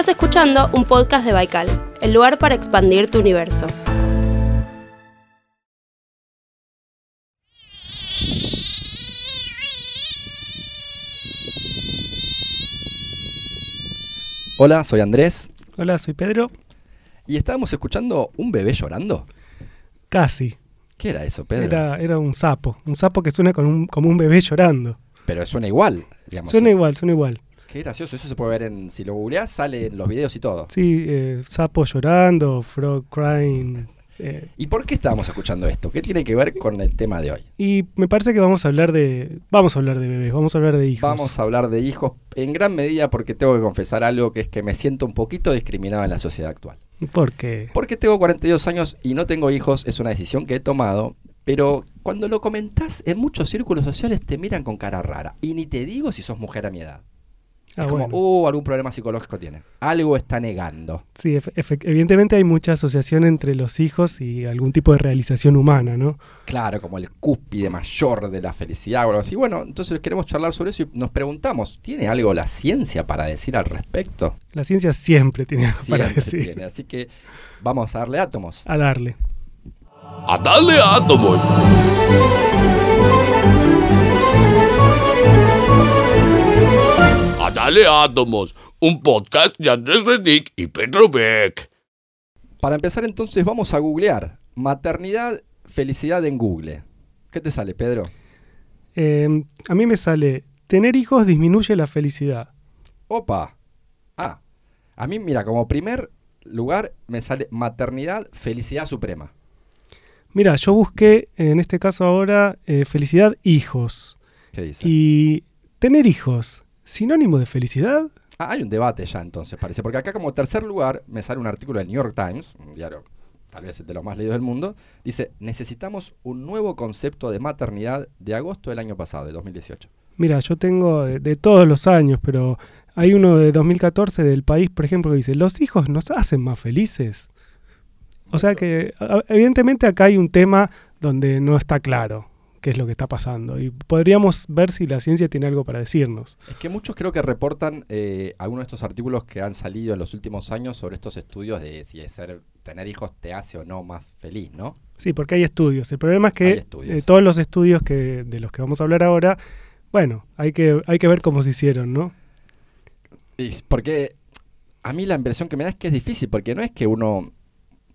Estás escuchando un podcast de Baikal, el lugar para expandir tu universo. Hola, soy Andrés. Hola, soy Pedro. Y estábamos escuchando un bebé llorando. Casi. ¿Qué era eso, Pedro? Era, era un sapo. Un sapo que suena con un- como un bebé llorando. Pero suena igual, digamos. Suena igual, suena igual. Qué gracioso, eso se puede ver en. Si lo googleás, sale en los videos y todo. Sí, eh, sapo llorando, frog crying. eh, ¿Y por qué estábamos escuchando esto? ¿Qué tiene que ver con el tema de hoy? y me parece que vamos a hablar de. Vamos a hablar de bebés, vamos a hablar de hijos. Vamos a hablar de hijos en gran medida porque tengo que confesar algo que es que me siento un poquito discriminado en la sociedad actual. Porque. Porque tengo 42 años y no tengo hijos, es una decisión que he tomado, pero cuando lo comentás en muchos círculos sociales te miran con cara rara. Y ni te digo si sos mujer a mi edad. Ah, es como, bueno. uh, algún problema psicológico tiene. Algo está negando. Sí, evidentemente hay mucha asociación entre los hijos y algún tipo de realización humana, ¿no? Claro, como el cúspide mayor de la felicidad o algo así. Bueno, entonces queremos charlar sobre eso y nos preguntamos, ¿tiene algo la ciencia para decir al respecto? La ciencia siempre tiene algo para Siempre decir. tiene, así que vamos a darle átomos. A darle. A darle átomos. A darle átomos. Un podcast de Andrés Redick y Pedro Beck. Para empezar entonces vamos a googlear maternidad, felicidad en Google. ¿Qué te sale, Pedro? Eh, a mí me sale, tener hijos disminuye la felicidad. Opa. Ah, a mí mira, como primer lugar me sale maternidad, felicidad suprema. Mira, yo busqué en este caso ahora eh, felicidad hijos. ¿Qué dice? Y tener hijos, sinónimo de felicidad. Ah, hay un debate ya entonces, parece. Porque acá como tercer lugar me sale un artículo del New York Times, un diario tal vez de los más leídos del mundo. Dice, necesitamos un nuevo concepto de maternidad de agosto del año pasado, de 2018. Mira, yo tengo de, de todos los años, pero hay uno de 2014 del país, por ejemplo, que dice, los hijos nos hacen más felices. O sea que evidentemente acá hay un tema donde no está claro qué es lo que está pasando y podríamos ver si la ciencia tiene algo para decirnos. Es que muchos creo que reportan eh, algunos de estos artículos que han salido en los últimos años sobre estos estudios de si es ser, tener hijos te hace o no más feliz, ¿no? Sí, porque hay estudios. El problema es que eh, todos los estudios que, de los que vamos a hablar ahora, bueno, hay que, hay que ver cómo se hicieron, ¿no? Y porque a mí la impresión que me da es que es difícil, porque no es que uno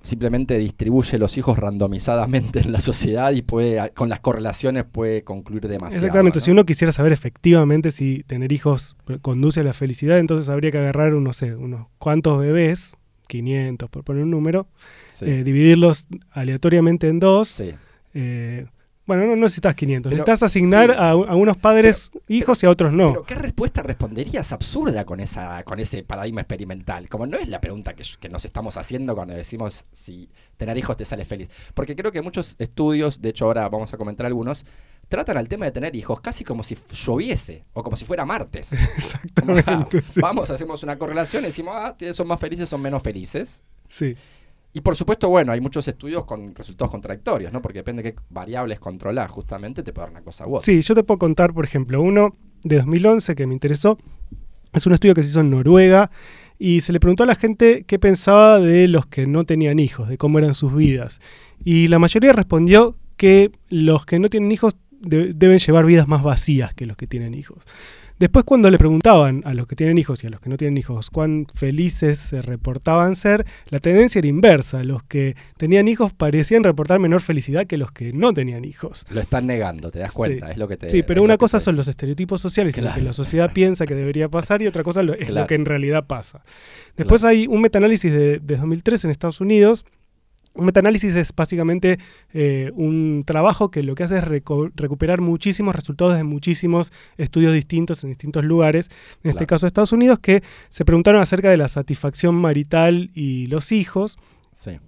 simplemente distribuye los hijos randomizadamente en la sociedad y puede, con las correlaciones puede concluir demasiado. Exactamente, ¿no? si uno quisiera saber efectivamente si tener hijos conduce a la felicidad, entonces habría que agarrar, unos, no sé, unos cuantos bebés, 500 por poner un número, Sí, eh, dividirlos aleatoriamente en dos. sí. eh, bueno, no, no necesitas 500, Pero, necesitas asignar sí. a, a unos padres hijos y a otros no. Pero ¿qué respuesta responderías absurda con, esa, con ese paradigma experimental? Como no es la pregunta que, que nos estamos haciendo cuando decimos si tener hijos te sale feliz. Porque creo que muchos estudios, de hecho ahora vamos a comentar algunos, tratan al tema de tener hijos casi como si lloviese o como si fuera martes. Como, ah, Exactamente. sí. Vamos, hacemos una correlación y decimos, ah, son más felices, son menos felices. Sí. Y por supuesto, bueno, hay muchos estudios con resultados contradictorios, ¿no? Porque depende de qué variables controlar, justamente te puede dar una cosa u otra. Sí, yo te puedo contar, por ejemplo, uno de 2011 que me interesó. Es un estudio que se hizo en Noruega y se le preguntó a la gente qué pensaba de los que no tenían hijos, de cómo eran sus vidas. Y la mayoría respondió que los que no tienen hijos de- deben llevar vidas más vacías que los que tienen hijos. Después cuando le preguntaban a los que tienen hijos y a los que no tienen hijos cuán felices se reportaban ser, la tendencia era inversa. Los que tenían hijos parecían reportar menor felicidad que los que no tenían hijos. Lo están negando, te das Sí. cuenta, es lo que te Sí, pero una cosa son los estereotipos sociales y lo que Claro. la sociedad piensa que debería pasar y otra cosa es Claro. lo que en realidad pasa. Después hay un metaanálisis de, de 2003 en Estados Unidos. Un metaanálisis es básicamente eh, un trabajo que lo que hace es recuperar muchísimos resultados de muchísimos estudios distintos en distintos lugares, en este caso Estados Unidos, que se preguntaron acerca de la satisfacción marital y los hijos. Sí.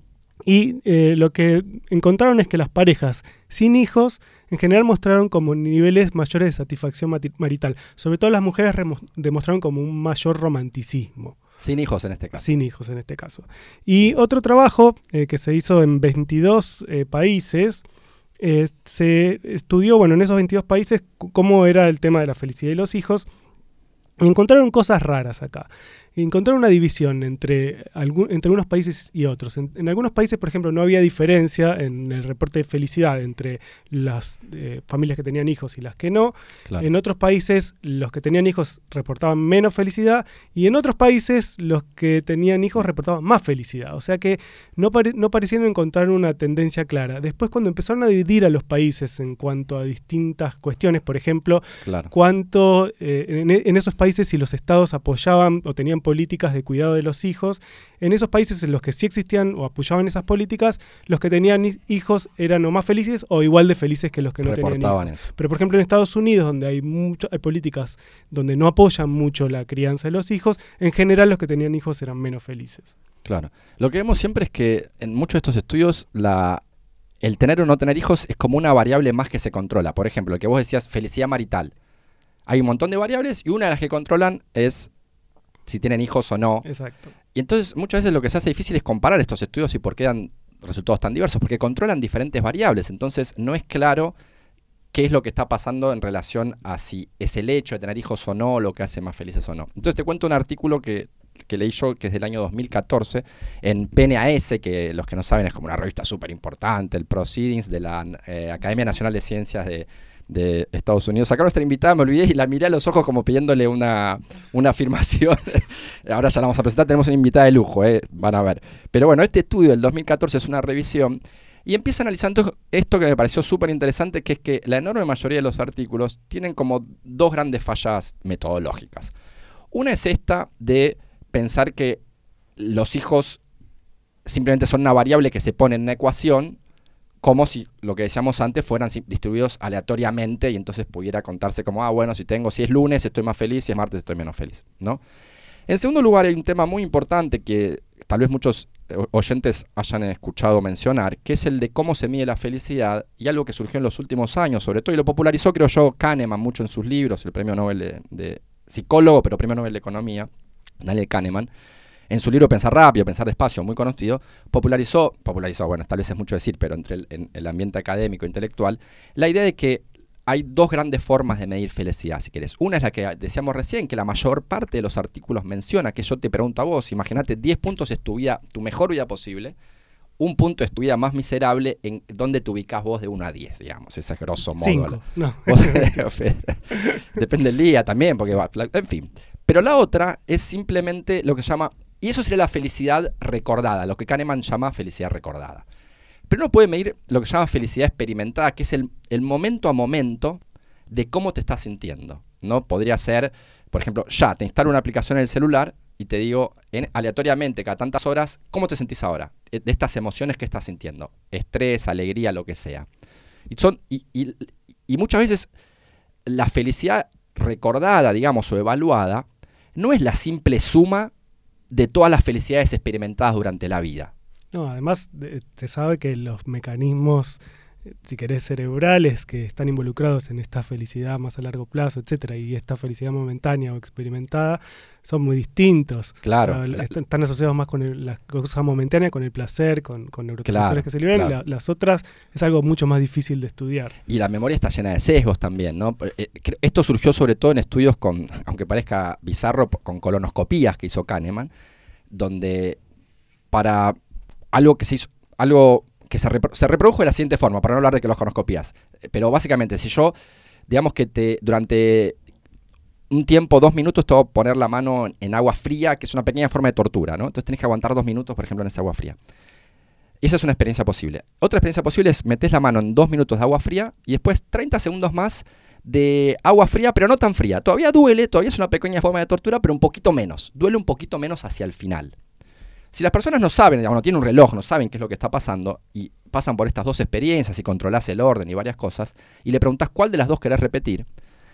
Y eh, lo que encontraron es que las parejas sin hijos en general mostraron como niveles mayores de satisfacción marital. Sobre todo las mujeres demostraron como un mayor romanticismo, Sin hijos en este caso. sin hijos en este caso. Y otro trabajo eh, que se hizo en 22 eh, países, eh, se estudió, bueno, en esos 22 países cómo era el tema de la felicidad de los hijos. Y encontraron cosas raras acá. Encontraron una división entre, algún- entre unos países y otros. En, en algunos países, por ejemplo, no había diferencia en el reporte de felicidad entre las eh, familias que tenían hijos y las que no. Claro. En otros países, los que tenían hijos reportaban menos felicidad y en otros países, los que tenían hijos reportaban más felicidad. O sea que no, pare- no parecieron encontrar una tendencia clara. Después, cuando empezaron a dividir a los países en cuanto a distintas cuestiones, por ejemplo, Claro. cuánto eh, en, en esos países si los estados apoyaban o tenían políticas de cuidado de los hijos, en esos países en los que sí existían o apoyaban esas políticas, los que tenían hi- hijos eran o más felices o igual de felices que los que no tenían hijos. Eso. Pero por ejemplo en Estados Unidos, donde hay, mucho- hay políticas donde no apoyan mucho la crianza de los hijos, en general los que tenían hijos eran menos felices. Claro. Lo que vemos siempre es que en muchos de estos estudios la, el tener o no tener hijos es como una variable más que se controla. Por ejemplo, el que vos decías felicidad marital. Hay un montón de variables y una de las que controlan es si tienen hijos o no. Exacto. Y entonces muchas veces lo que se hace difícil es comparar estos estudios y por qué dan resultados tan diversos, porque controlan diferentes variables. Entonces no es claro qué es lo que está pasando en relación a si es el hecho de tener hijos o no lo que hace más felices o no. Entonces te cuento un artículo que, que leí yo, que es del año 2014, en PNAS, que los que no saben es como una revista súper importante, el Proceedings de la eh, Academia Nacional de Ciencias de, de Estados Unidos. Acá nuestra invitada me olvidé y la miré a los ojos como pidiéndole una, una afirmación. Ahora ya la vamos a presentar, tenemos una invitada de lujo, eh, van a ver. Pero bueno, este estudio del 2014 es una revisión y empieza analizando esto que me pareció súper interesante, que es que la enorme mayoría de los artículos tienen como dos grandes fallas metodológicas. Una es esta de pensar que los hijos simplemente son una variable que se pone en una ecuación, como si lo que decíamos antes fueran distribuidos aleatoriamente y entonces pudiera contarse como, ah, bueno, si tengo, si es lunes estoy más feliz, si es martes estoy menos feliz, ¿no? En segundo lugar, hay un tema muy importante que tal vez muchos eh, oyentes hayan escuchado mencionar, que es el de cómo se mide la felicidad y algo que surgió en los últimos años, sobre todo, y lo popularizó, creo yo, Kahneman mucho en sus libros, el premio Nobel de, de psicólogo, pero premio Nobel de Economía, Daniel Kahneman, en su libro Pensar rápido, Pensar despacio, muy conocido, popularizó, popularizó, bueno, tal vez es mucho decir, pero entre el, en el ambiente académico e intelectual, la idea de que hay dos grandes formas de medir felicidad, si querés. Una es la que decíamos recién, que la mayor parte de los artículos menciona, que yo te pregunto a vos, imagínate, 10 puntos es tu vida, tu mejor vida posible, un punto es tu vida más miserable, en donde te ubicás vos de 1 a 10, digamos, ese es grosso modo. Cinco. No. Depende del día también, porque va, en fin. Pero la otra es simplemente lo que se llama, y eso sería la felicidad recordada, lo que Kahneman llama felicidad recordada. Pero uno puede medir lo que llama felicidad experimentada, que es el, momento a momento de cómo te estás sintiendo. ¿no? Podría ser, por ejemplo, ya te instalo una aplicación en el celular y te digo en- aleatoriamente cada tantas horas, ¿cómo te sentís ahora? Eh, De estas emociones que estás sintiendo. Estrés, alegría, lo que sea. Y, son, y- y muchas veces la felicidad recordada, digamos, o evaluada, no es la simple suma de todas las felicidades experimentadas durante la vida. No, además de- se sabe que los mecanismos, si querés, cerebrales que están involucrados en esta felicidad más a largo plazo, etcétera, y esta felicidad momentánea o experimentada, son muy distintos. Claro. O sea, La- están, están asociados más con el- la cosa momentánea, con el placer, con, con neurotransmisores Claro, que se liberan. claro. La- las otras es algo mucho más difícil de estudiar. Y la memoria está llena de sesgos también, ¿no? Eh, Esto surgió sobre todo en estudios con, aunque parezca bizarro, con colonoscopías que hizo Kahneman, donde para algo que se hizo, algo que se, repro- reprodujo de la siguiente forma, para no hablar de colonoscopías. Eh, Pero básicamente, si yo, digamos que te, durante un tiempo, dos minutos, te voy a poner la mano en- agua fría, que es una pequeña forma de tortura, ¿no? Entonces tenés que aguantar dos minutos, por ejemplo, en esa agua fría. Esa es una experiencia posible. Otra experiencia posible es metes la mano en dos minutos de agua fría y después 30 segundos más de agua fría, pero no tan fría. Todavía duele, todavía es una pequeña forma de tortura, pero un poquito menos. Duele un poquito menos hacia el final. Si las personas no saben, digamos, no tienen un reloj, no saben qué es lo que está pasando y pasan por estas dos experiencias y controlas el orden y varias cosas, y le preguntas cuál de las dos querés repetir,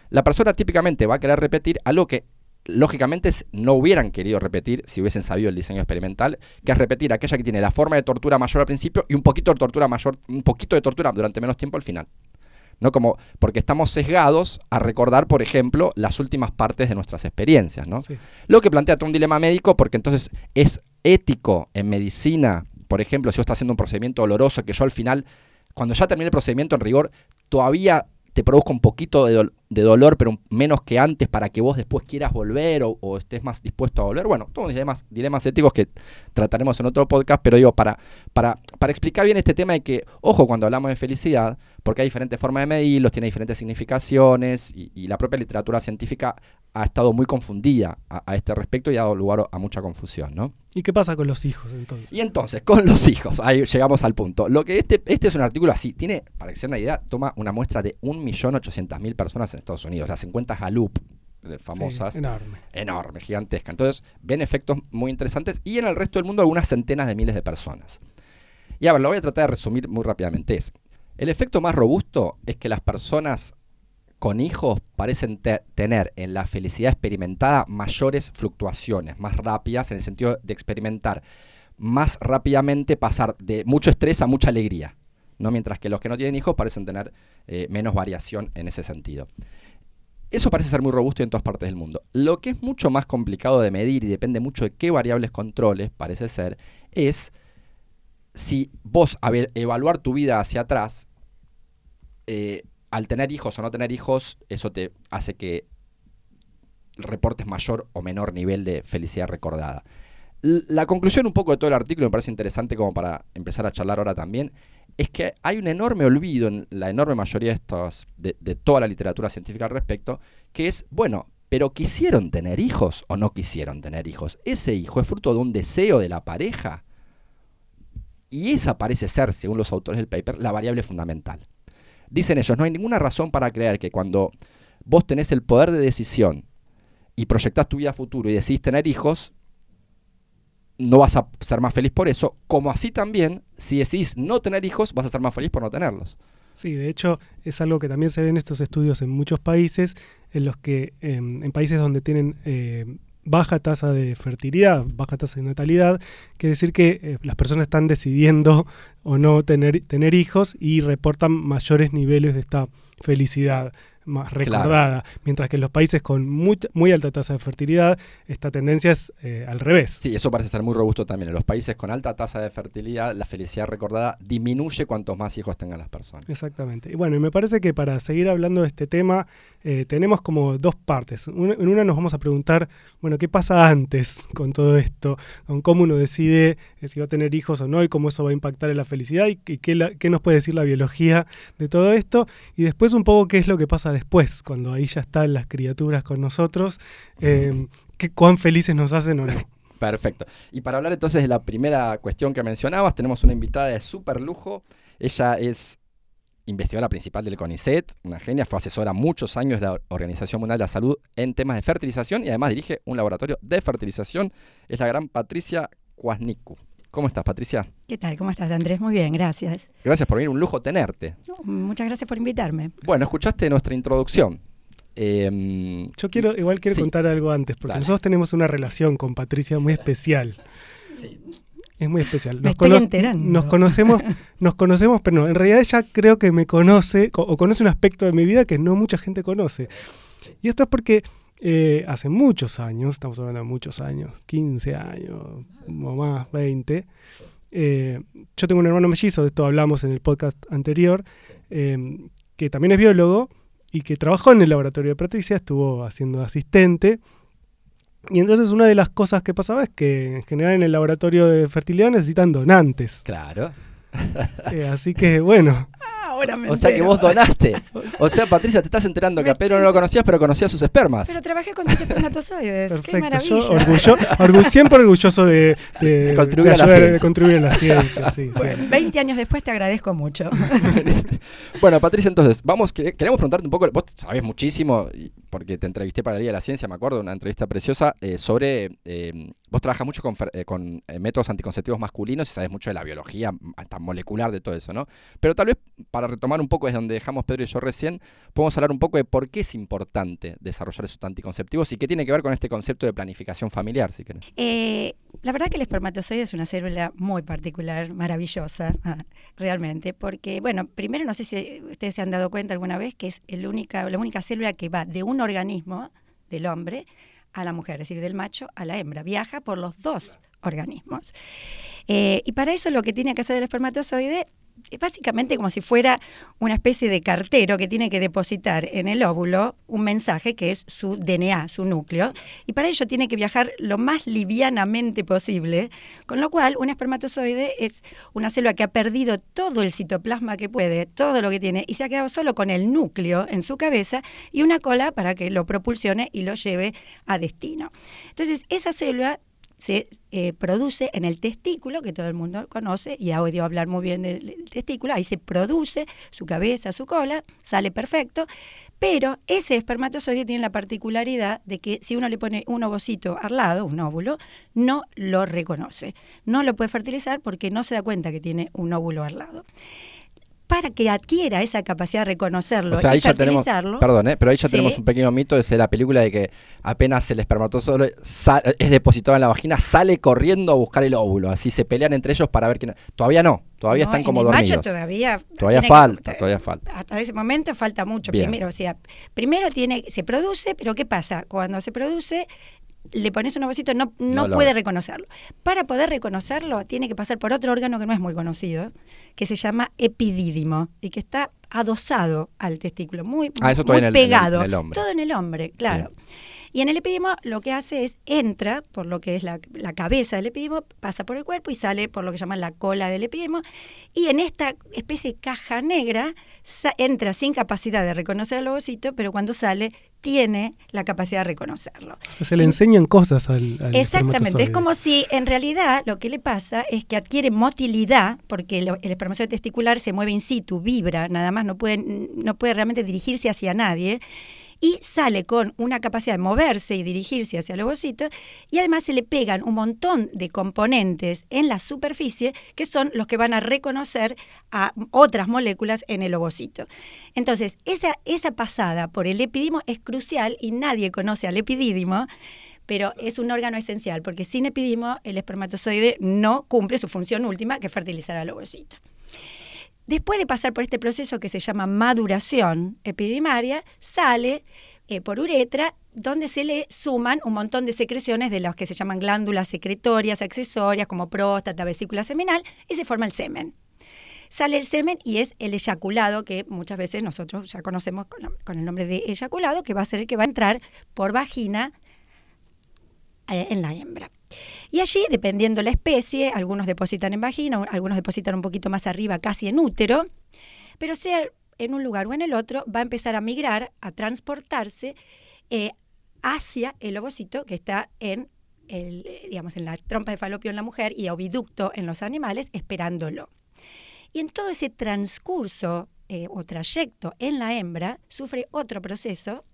la persona típicamente va a querer repetir algo que lógicamente no hubieran querido repetir si hubiesen sabido el diseño experimental, que es repetir aquella que tiene la forma de tortura mayor al principio y un poquito de tortura mayor, un poquito de tortura durante menos tiempo al final. ¿no? Como, porque estamos sesgados a recordar, por ejemplo, las últimas partes de nuestras experiencias, ¿no? Sí. Lo que plantea todo un dilema médico, porque entonces es ético en medicina, por ejemplo, si yo está haciendo un procedimiento doloroso, que yo al final, cuando ya termine el procedimiento en rigor, todavía te produzca un poquito de, dol- de dolor, pero menos que antes para que vos después quieras volver o, estés más dispuesto a volver. Bueno, todos dilemas, dilemas éticos que trataremos en otro podcast, pero digo, para, para, para explicar bien este tema de que, ojo, cuando hablamos de felicidad, porque hay diferentes formas de medirlos, tiene diferentes significaciones y la propia literatura científica ha estado muy confundida a, a este respecto y ha dado lugar a mucha confusión, ¿no? ¿Y qué pasa con los hijos entonces? Y entonces, con los hijos, ahí llegamos al punto. Lo que este, este es un artículo así, tiene, para que se den una idea, toma una muestra de 1.800.000 personas en Estados Unidos, las 50 Gallup famosas, Sí, enorme. enorme, gigantesca. Entonces, ven efectos muy interesantes y en el resto del mundo algunas centenas de miles de personas. Y a ver, lo voy a tratar de resumir muy rápidamente. Es, el efecto más robusto es que las personas con hijos parecen te- tener en la felicidad experimentada mayores fluctuaciones, más rápidas, en el sentido de experimentar más rápidamente pasar de mucho estrés a mucha alegría. ¿no? Mientras que los que no tienen hijos parecen tener eh, menos variación en ese sentido. Eso parece ser muy robusto en todas partes del mundo. Lo que es mucho más complicado de medir y depende mucho de qué variables controles, parece ser, es si vos evaluar tu vida hacia atrás, eh, al tener hijos o no tener hijos, eso te hace que reportes mayor o menor nivel de felicidad recordada. La conclusión un poco de todo el artículo me parece interesante como para empezar a charlar ahora también, es que hay un enorme olvido en la enorme mayoría de estos, de toda la literatura científica al respecto, que es, bueno, pero ¿quisieron tener hijos o no quisieron tener hijos? ¿Ese hijo es fruto de un deseo de la pareja? Y esa parece ser, según los autores del paper, la variable fundamental. Dicen ellos, no hay ninguna razón para creer que cuando vos tenés el poder de decisión y proyectás tu vida a futuro y decidís tener hijos, no vas a ser más feliz por eso, como así también, si decidís no tener hijos, vas a ser más feliz por no tenerlos. Sí, de hecho es algo que también se ve en estos estudios en muchos países, en los que em, en países donde tienen eh, baja tasa de fertilidad, baja tasa de natalidad, quiere decir que eh, las personas están decidiendo o no tener, tener hijos y reportan mayores niveles de esta felicidad más Claro. recordada, mientras que en los países con muy, muy alta tasa de fertilidad esta tendencia es eh, al revés. Sí, eso parece ser muy robusto también. En los países con alta tasa de fertilidad, la felicidad recordada disminuye cuantos más hijos tengan las personas. Exactamente. Y bueno, y me parece que para seguir hablando de este tema, eh, tenemos como dos partes. En una nos vamos a preguntar, bueno, ¿qué pasa antes con todo esto? Con cómo uno decide eh, si va a tener hijos o no y cómo eso va a impactar en la felicidad y, qué, nos puede decir la biología de todo esto. Y después un poco qué es lo que pasa después, cuando ahí ya están las criaturas con nosotros, eh, qué, cuán felices nos hacen o no. Perfecto. Y para hablar entonces de la primera cuestión que mencionabas, tenemos una invitada de súper lujo. Ella es investigadora principal del CONICET, una genia, fue asesora muchos años de la Organización Mundial de la Salud en temas de fertilización y además dirige un laboratorio de fertilización. Es la gran Patricia Kwasniku. ¿Cómo estás, Patricia? ¿Qué tal? ¿Cómo estás, Andrés? Muy bien, gracias. Gracias por venir, un lujo tenerte. No, muchas gracias por invitarme. Bueno, escuchaste nuestra introducción. Em, Yo quiero, igual quiero Sí. contar algo antes, porque Dale. nosotros tenemos una relación con Patricia muy especial. Es muy especial. Me estoy cono- enterando. Nos conocemos, nos conocemos, pero no, en realidad ella creo que me conoce co- o conoce un aspecto de mi vida que no mucha gente conoce. Y esto es porque eh, hace muchos años, estamos hablando de muchos años, 15 años o más, 20, eh, yo tengo un hermano mellizo, de esto hablamos en el podcast anterior, eh, que también es biólogo y que trabajó en el laboratorio de Patricia, estuvo haciendo asistente. Y entonces una de las cosas que pasaba es que en general en el laboratorio de fertilidad necesitan donantes. claro. Eh, así que bueno, Ahora me O sea que vos donaste. O sea, Patricia, te estás enterando que a Pedro no lo conocías, pero conocías sus espermas. Pero trabajé con tus espermatozoides. ¡Qué perfecto. maravilla! Yo orgullo, orgu- siempre orgulloso de, de- De contribuir de a la de ciencia. contribuir a la ciencia. Sí, sí. Bueno, 20 años después te agradezco mucho. bueno, Patricia, entonces, vamos, que- queremos preguntarte un poco, vos sabés muchísimo, y- porque te entrevisté para el Día de la Ciencia, me acuerdo, una entrevista preciosa, eh, sobre, eh, vos trabajas mucho con, eh, con eh, métodos anticonceptivos masculinos y sabes mucho de la biología, hasta molecular de todo eso, ¿no? Pero tal vez, para retomar un poco desde donde dejamos Pedro y yo recién, podemos hablar un poco de por qué es importante desarrollar esos anticonceptivos y qué tiene que ver con este concepto de planificación familiar, si querés. Eh, la verdad que el espermatozoide es una célula muy particular, maravillosa, ah, realmente, porque, bueno, primero no sé si ustedes se han dado cuenta alguna vez que es el única, la única célula que va de un organismo del hombre a la mujer, es decir, del macho a la hembra, viaja por los dos organismos. Eh, y para eso lo que tiene que hacer el espermatozoide es básicamente como si fuera una especie de cartero que tiene que depositar en el óvulo un mensaje que es su DNA, su núcleo, y para ello tiene que viajar lo más livianamente posible, con lo cual un espermatozoide es una célula que ha perdido todo el citoplasma que puede, todo lo que tiene, y se ha quedado solo con el núcleo en su cabeza y una cola para que lo propulsione y lo lleve a destino. Entonces, esa célula se eh, produce en el testículo, que todo el mundo conoce, y ha oído hablar muy bien del testículo, ahí se produce su cabeza, su cola, sale perfecto, pero ese espermatozoide tiene la particularidad de que si uno le pone un ovocito al lado, un óvulo, no lo reconoce, no lo puede fertilizar porque no se da cuenta que tiene un óvulo al lado para que adquiera esa capacidad de reconocerlo O sea, y ahí ya tenemos, fertilizarlo. perdón, ¿eh? pero ahí ya Sí. tenemos un pequeño mito, es la película de que apenas el espermatozoide es depositado en la vagina, sale corriendo a buscar el óvulo, así se pelean entre ellos para ver quién... Todavía no, todavía No, están como el dormidos. macho todavía Todavía que- falta, todavía falta. Hasta ese momento falta mucho. Bien. Primero, o sea, primero tiene, se produce, pero ¿qué pasa? Cuando se produce, le pones un ovocito, no, no, puede reconocerlo. Para poder reconocerlo, tiene que pasar por otro órgano que no es muy conocido, que se llama epidídimo y que está adosado al testículo, muy, Ah, muy todavía en el- en el- pegado. en el hombre. Todo en el hombre, claro. Y en el epidimo lo que hace es entra por lo que es la, la cabeza del epidimo, pasa por el cuerpo y sale por lo que llaman la cola del epidimo. Y en esta especie de caja negra entra sin capacidad de reconocer el ovocito, pero cuando sale tiene la capacidad de reconocerlo. O sea, se le enseñan cosas al, al Exactamente, es como si en realidad lo que le pasa es que adquiere motilidad, porque lo- el espermatozoide testicular se mueve in situ, vibra, nada más, no puede, no puede realmente dirigirse hacia nadie, y sale con una capacidad de moverse y dirigirse hacia el ovocito, y además se le pegan un montón de componentes en la superficie que son los que van a reconocer a otras moléculas en el ovocito. Entonces, esa, esa pasada por el epidimo es crucial y nadie conoce al epidídimo, pero es un órgano esencial, porque sin epidimo el espermatozoide no cumple su función última, que es fertilizar al ovocito. Después de pasar por este proceso que se llama maduración epidimaria, sale eh, por uretra, donde se le suman un montón de secreciones de las que se llaman glándulas secretorias accesorias, como próstata, vesícula seminal, y se forma el semen. Sale el semen y es el eyaculado, que muchas veces nosotros ya conocemos con, el nombre de eyaculado, que va a ser el que va a entrar por vagina eh, en la hembra. Y allí, dependiendo la especie, algunos depositan en vagina, algunos depositan un poquito más arriba, casi en útero, pero sea en un lugar o en el otro, va a empezar a migrar, a transportarse eh, hacia el ovocito que está en, el, digamos, en la trompa de falopio en la mujer y oviducto en los animales, esperándolo. Y en todo ese transcurso eh, o trayecto en la hembra, sufre otro proceso.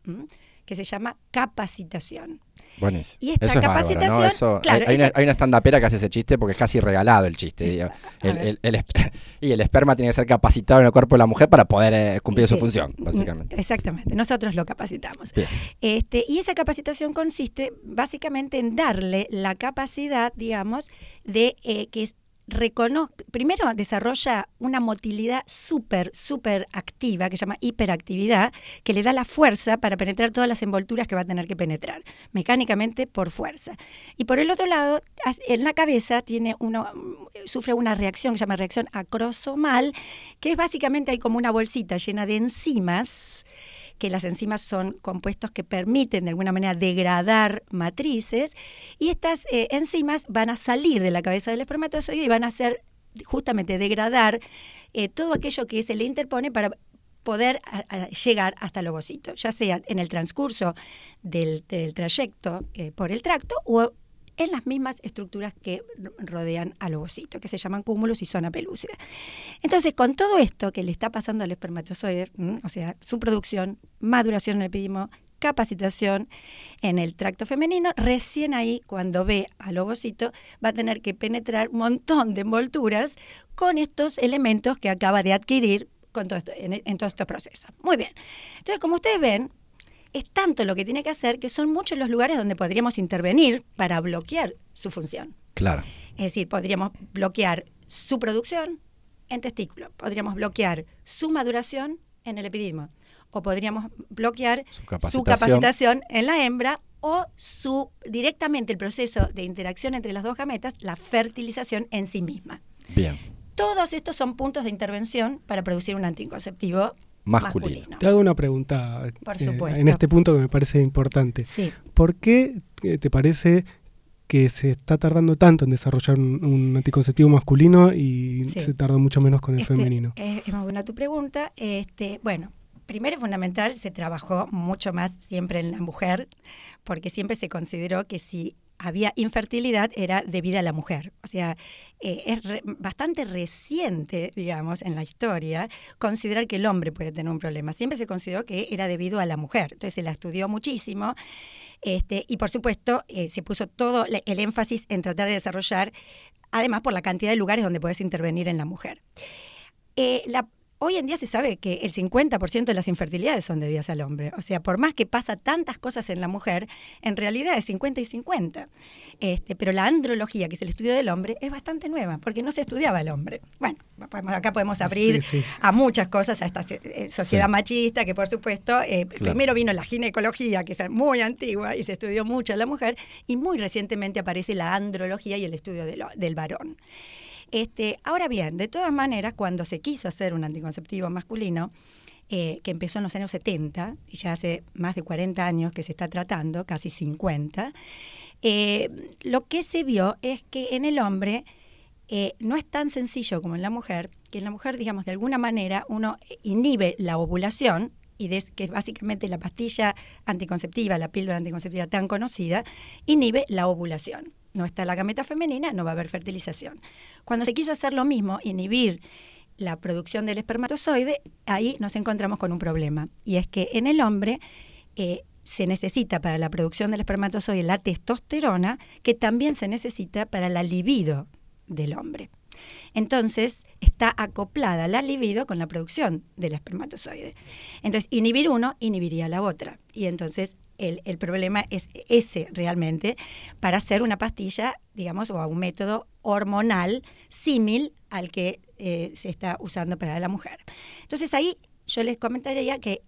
Que se llama capacitación. Buenísimo. Y esta Eso es bárbaro, capacitación, ¿no? Eso- claro, hay, una, esa- hay una stand-upera que hace ese chiste porque es casi regalado el chiste. El- y el esperma tiene que ser capacitado en el cuerpo de la mujer para poder eh, cumplir su función, mm, básicamente. Exactamente, nosotros lo capacitamos. Bien. Este, y esa capacitación consiste básicamente en darle la capacidad, digamos, de eh, que es recono- primero desarrolla una motilidad súper, súper activa, que se llama hiperactividad, que le da la fuerza para penetrar todas las envolturas que va a tener que penetrar, mecánicamente por fuerza. Y por el otro lado, en la cabeza tiene uno, sufre una reacción que se llama reacción acrosomal, que es básicamente hay como una bolsita llena de enzimas, que las enzimas son compuestos que permiten de alguna manera degradar matrices, y estas eh, enzimas van a salir de la cabeza del espermatozoide y van a hacer justamente degradar eh, todo aquello que se le interpone para poder llegar hasta el ovocito, ya sea en el transcurso del, del trayecto eh, por el tracto o en las mismas estructuras que rodean al ovocito, que se llaman cúmulos y zona pelúcida. Entonces, con todo esto que le está pasando al espermatozoide, o sea, su producción, maduración en el epidimo, capacitación en el tracto femenino, recién ahí, cuando ve al ovocito, va a tener que penetrar un montón de envolturas con estos elementos que acaba de adquirir con todo esto, en todos estos procesos. Muy bien. Entonces, como ustedes ven, es tanto lo que tiene que hacer que son muchos los lugares donde podríamos intervenir para bloquear su función. Claro. Es decir, podríamos bloquear su producción en testículo, podríamos bloquear su maduración en el epidimo, o podríamos bloquear Su su capacitación. capacitación en la hembra o su directamente el proceso de interacción entre las dos gametas, la fertilización en sí misma. Bien. todos estos son puntos de intervención para producir un anticonceptivo Masculino. masculino. Te hago una pregunta Por eh, en este punto que me parece importante. Sí. ¿Por qué eh, te parece que se está tardando tanto en desarrollar un, un anticonceptivo masculino y Sí. se tarda mucho menos con el Este, femenino? Es, es muy buena tu pregunta. Este, bueno, primero y fundamental, se trabajó mucho más siempre en la mujer, porque siempre se consideró que si había infertilidad era debida a la mujer. O sea, eh, es re- bastante reciente, digamos, en la historia, considerar que el hombre puede tener un problema. Siempre se consideró que era debido a la mujer. Entonces se la estudió muchísimo. Este, y por supuesto, eh, se puso todo el énfasis en tratar de desarrollar, además por la cantidad de lugares donde puedes intervenir en la mujer. Eh, la- hoy en día se sabe que el 50% de las infertilidades son debidas al hombre. O sea, por más que pasa tantas cosas en la mujer, en realidad es 50 y 50. Este, pero la andrología, que es el estudio del hombre, es bastante nueva, porque no se estudiaba el hombre. Bueno, acá podemos abrir Sí, sí. a muchas cosas, a esta eh, sociedad Sí. machista, que por supuesto, eh, Claro. primero vino la ginecología, que es muy antigua y se estudió mucho a la mujer, y muy recientemente aparece la andrología y el estudio de lo- del varón. Este, ahora bien, de todas maneras, cuando se quiso hacer un anticonceptivo masculino, eh, que empezó en los años 70, y ya hace más de 40 años que se está tratando, casi 50, eh, lo que se vio es que en el hombre eh, no es tan sencillo como en la mujer, que en la mujer, digamos, de alguna manera uno inhibe la ovulación, y que es básicamente la pastilla anticonceptiva, la píldora anticonceptiva tan conocida, inhibe la ovulación. No está la gameta femenina, no va a haber fertilización. Cuando se quiso hacer lo mismo, inhibir la producción del espermatozoide, ahí nos encontramos con un problema. Y es que en el hombre eh, se necesita para la producción del espermatozoide la testosterona, que también se necesita para la libido del hombre. Entonces, está acoplada la libido con la producción del espermatozoide. Entonces, inhibir uno inhibiría la otra. Y entonces, el, el problema es ese realmente para hacer una pastilla, digamos, o un método hormonal símil al que eh, se está usando para la mujer. Entonces, ahí yo les comentaría que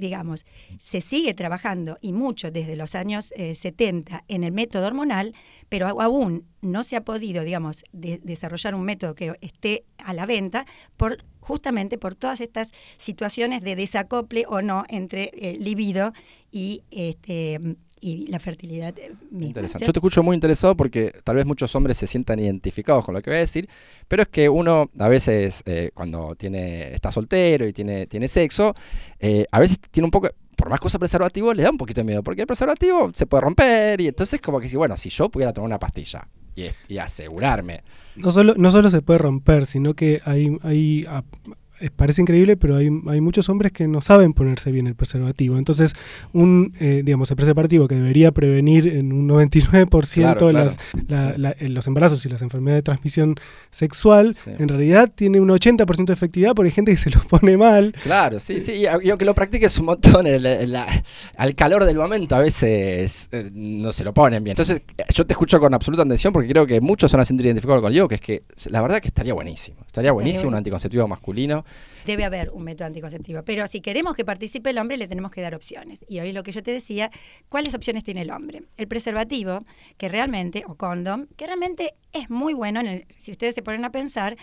digamos, se sigue trabajando y mucho desde los años eh, 70 en el método hormonal, pero aún no se ha podido, digamos, de- desarrollar un método que esté a la venta por justamente por todas estas situaciones de desacople o no entre eh, libido y este y la fertilidad eh, misma. Interesante. ¿sí? Yo te escucho muy interesado porque tal vez muchos hombres se sientan identificados con lo que voy a decir, pero es que uno a veces eh, cuando tiene está soltero y tiene, tiene sexo, eh, a veces tiene un poco, por más cosa preservativo, le da un poquito de miedo, porque el preservativo se puede romper y entonces como que si, bueno, si yo pudiera tomar una pastilla y, y asegurarme, No solo, no solo se puede romper, sino que hay, hay a- es- parece increíble, pero hay, hay muchos hombres que no saben ponerse bien el preservativo. Entonces, un, eh, digamos, el preservativo que debería prevenir en un 99% Claro, claro. las- la- la- eh, los embarazos y las enfermedades de transmisión sexual, Sí. en realidad tiene un 80% de efectividad porque hay gente que se lo pone mal. Claro, sí, sí, y, aunque lo practiques un montón, el- el- la- al calor del momento a veces eh, no se lo ponen bien. Entonces, eh, yo te escucho con absoluta atención porque creo que muchos van a sentir identificados con yo, que es que la verdad que estaría buenísimo. Estaría buenísimo un anticonceptivo masculino. Debe haber un método anticonceptivo. Pero si queremos que participe el hombre, le tenemos que dar opciones. Y hoy lo que yo te decía, ¿cuáles opciones tiene el hombre? El preservativo, que realmente, o condom, que realmente es muy bueno, en el- si ustedes se ponen a pensar,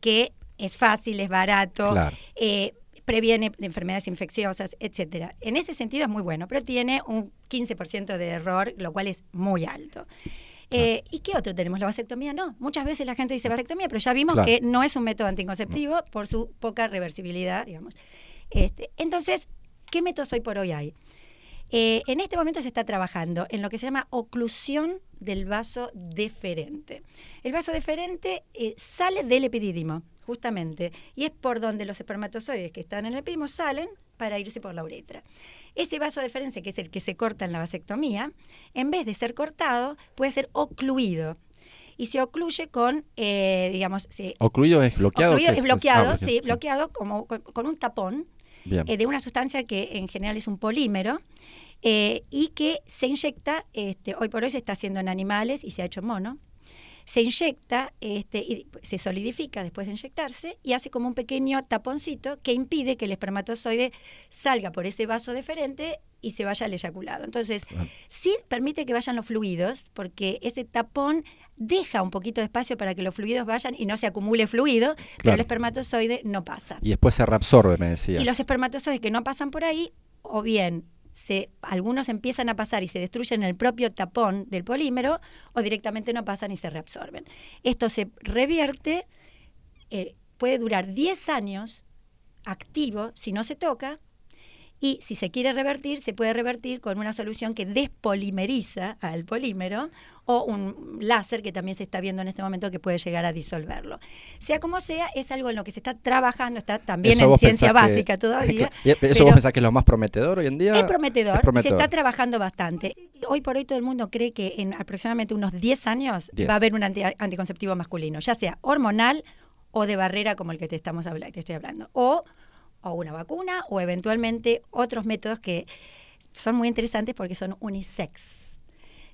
que es fácil, es barato, Claro. eh, previene de enfermedades infecciosas, etcétera. En ese sentido es muy bueno, pero tiene un 15% de error, lo cual es muy alto. Eh, ¿Y qué otro tenemos? La vasectomía no. Muchas veces la gente dice vasectomía, pero ya vimos Claro. que no es un método anticonceptivo por su poca reversibilidad, digamos. Este, entonces, ¿qué métodos hoy por hoy hay? Eh, en este momento se está trabajando en lo que se llama oclusión del vaso deferente. El vaso deferente eh, sale del epidídimo, justamente, y es por donde los espermatozoides que están en el epidídimo salen para irse por la uretra. Ese vaso deferente, que es el que se corta en la vasectomía, en vez de ser cortado, puede ser ocluido. Y se ocluye con, eh, digamos, se, ¿Ocluido es bloqueado? ocluido ¿Qué es bloqueado, Ah, sí, bloqueado como con, con un tapón eh, de una sustancia que en general es un polímero eh, y que se inyecta, este, hoy por hoy se está haciendo en animales y se ha hecho en mono. Se inyecta, este, y se solidifica después de inyectarse y hace como un pequeño taponcito que impide que el espermatozoide salga por ese vaso deferente y se vaya al eyaculado. Entonces, sí permite que vayan los fluidos, porque ese tapón deja un poquito de espacio para que los fluidos vayan y no se acumule fluido, pero el espermatozoide no pasa. Y después se reabsorbe, me decía. Y los espermatozoides que no pasan por ahí, o bien se, algunos empiezan a pasar y se destruyen en el propio tapón del polímero, o directamente no pasan y se reabsorben. Esto se revierte, eh, puede durar 10 años activo si no se toca, y si se quiere revertir, se puede revertir con una solución que despolimeriza al polímero o un láser que también se está viendo en este momento que puede llegar a disolverlo. Sea como sea, es algo en lo que se está trabajando, está también Eso en ciencia que- básica todavía. ¿Y ¿Eso vos pensás que es lo más prometedor hoy en día? es prometedor, Es prometedor. se está trabajando bastante. Hoy por hoy todo el mundo cree que en aproximadamente unos 10 años 10. va a haber un anti- anticonceptivo masculino, ya sea hormonal o de barrera como el que te, estamos te estoy hablando, o, o una vacuna o eventualmente otros métodos que son muy interesantes porque son unisex.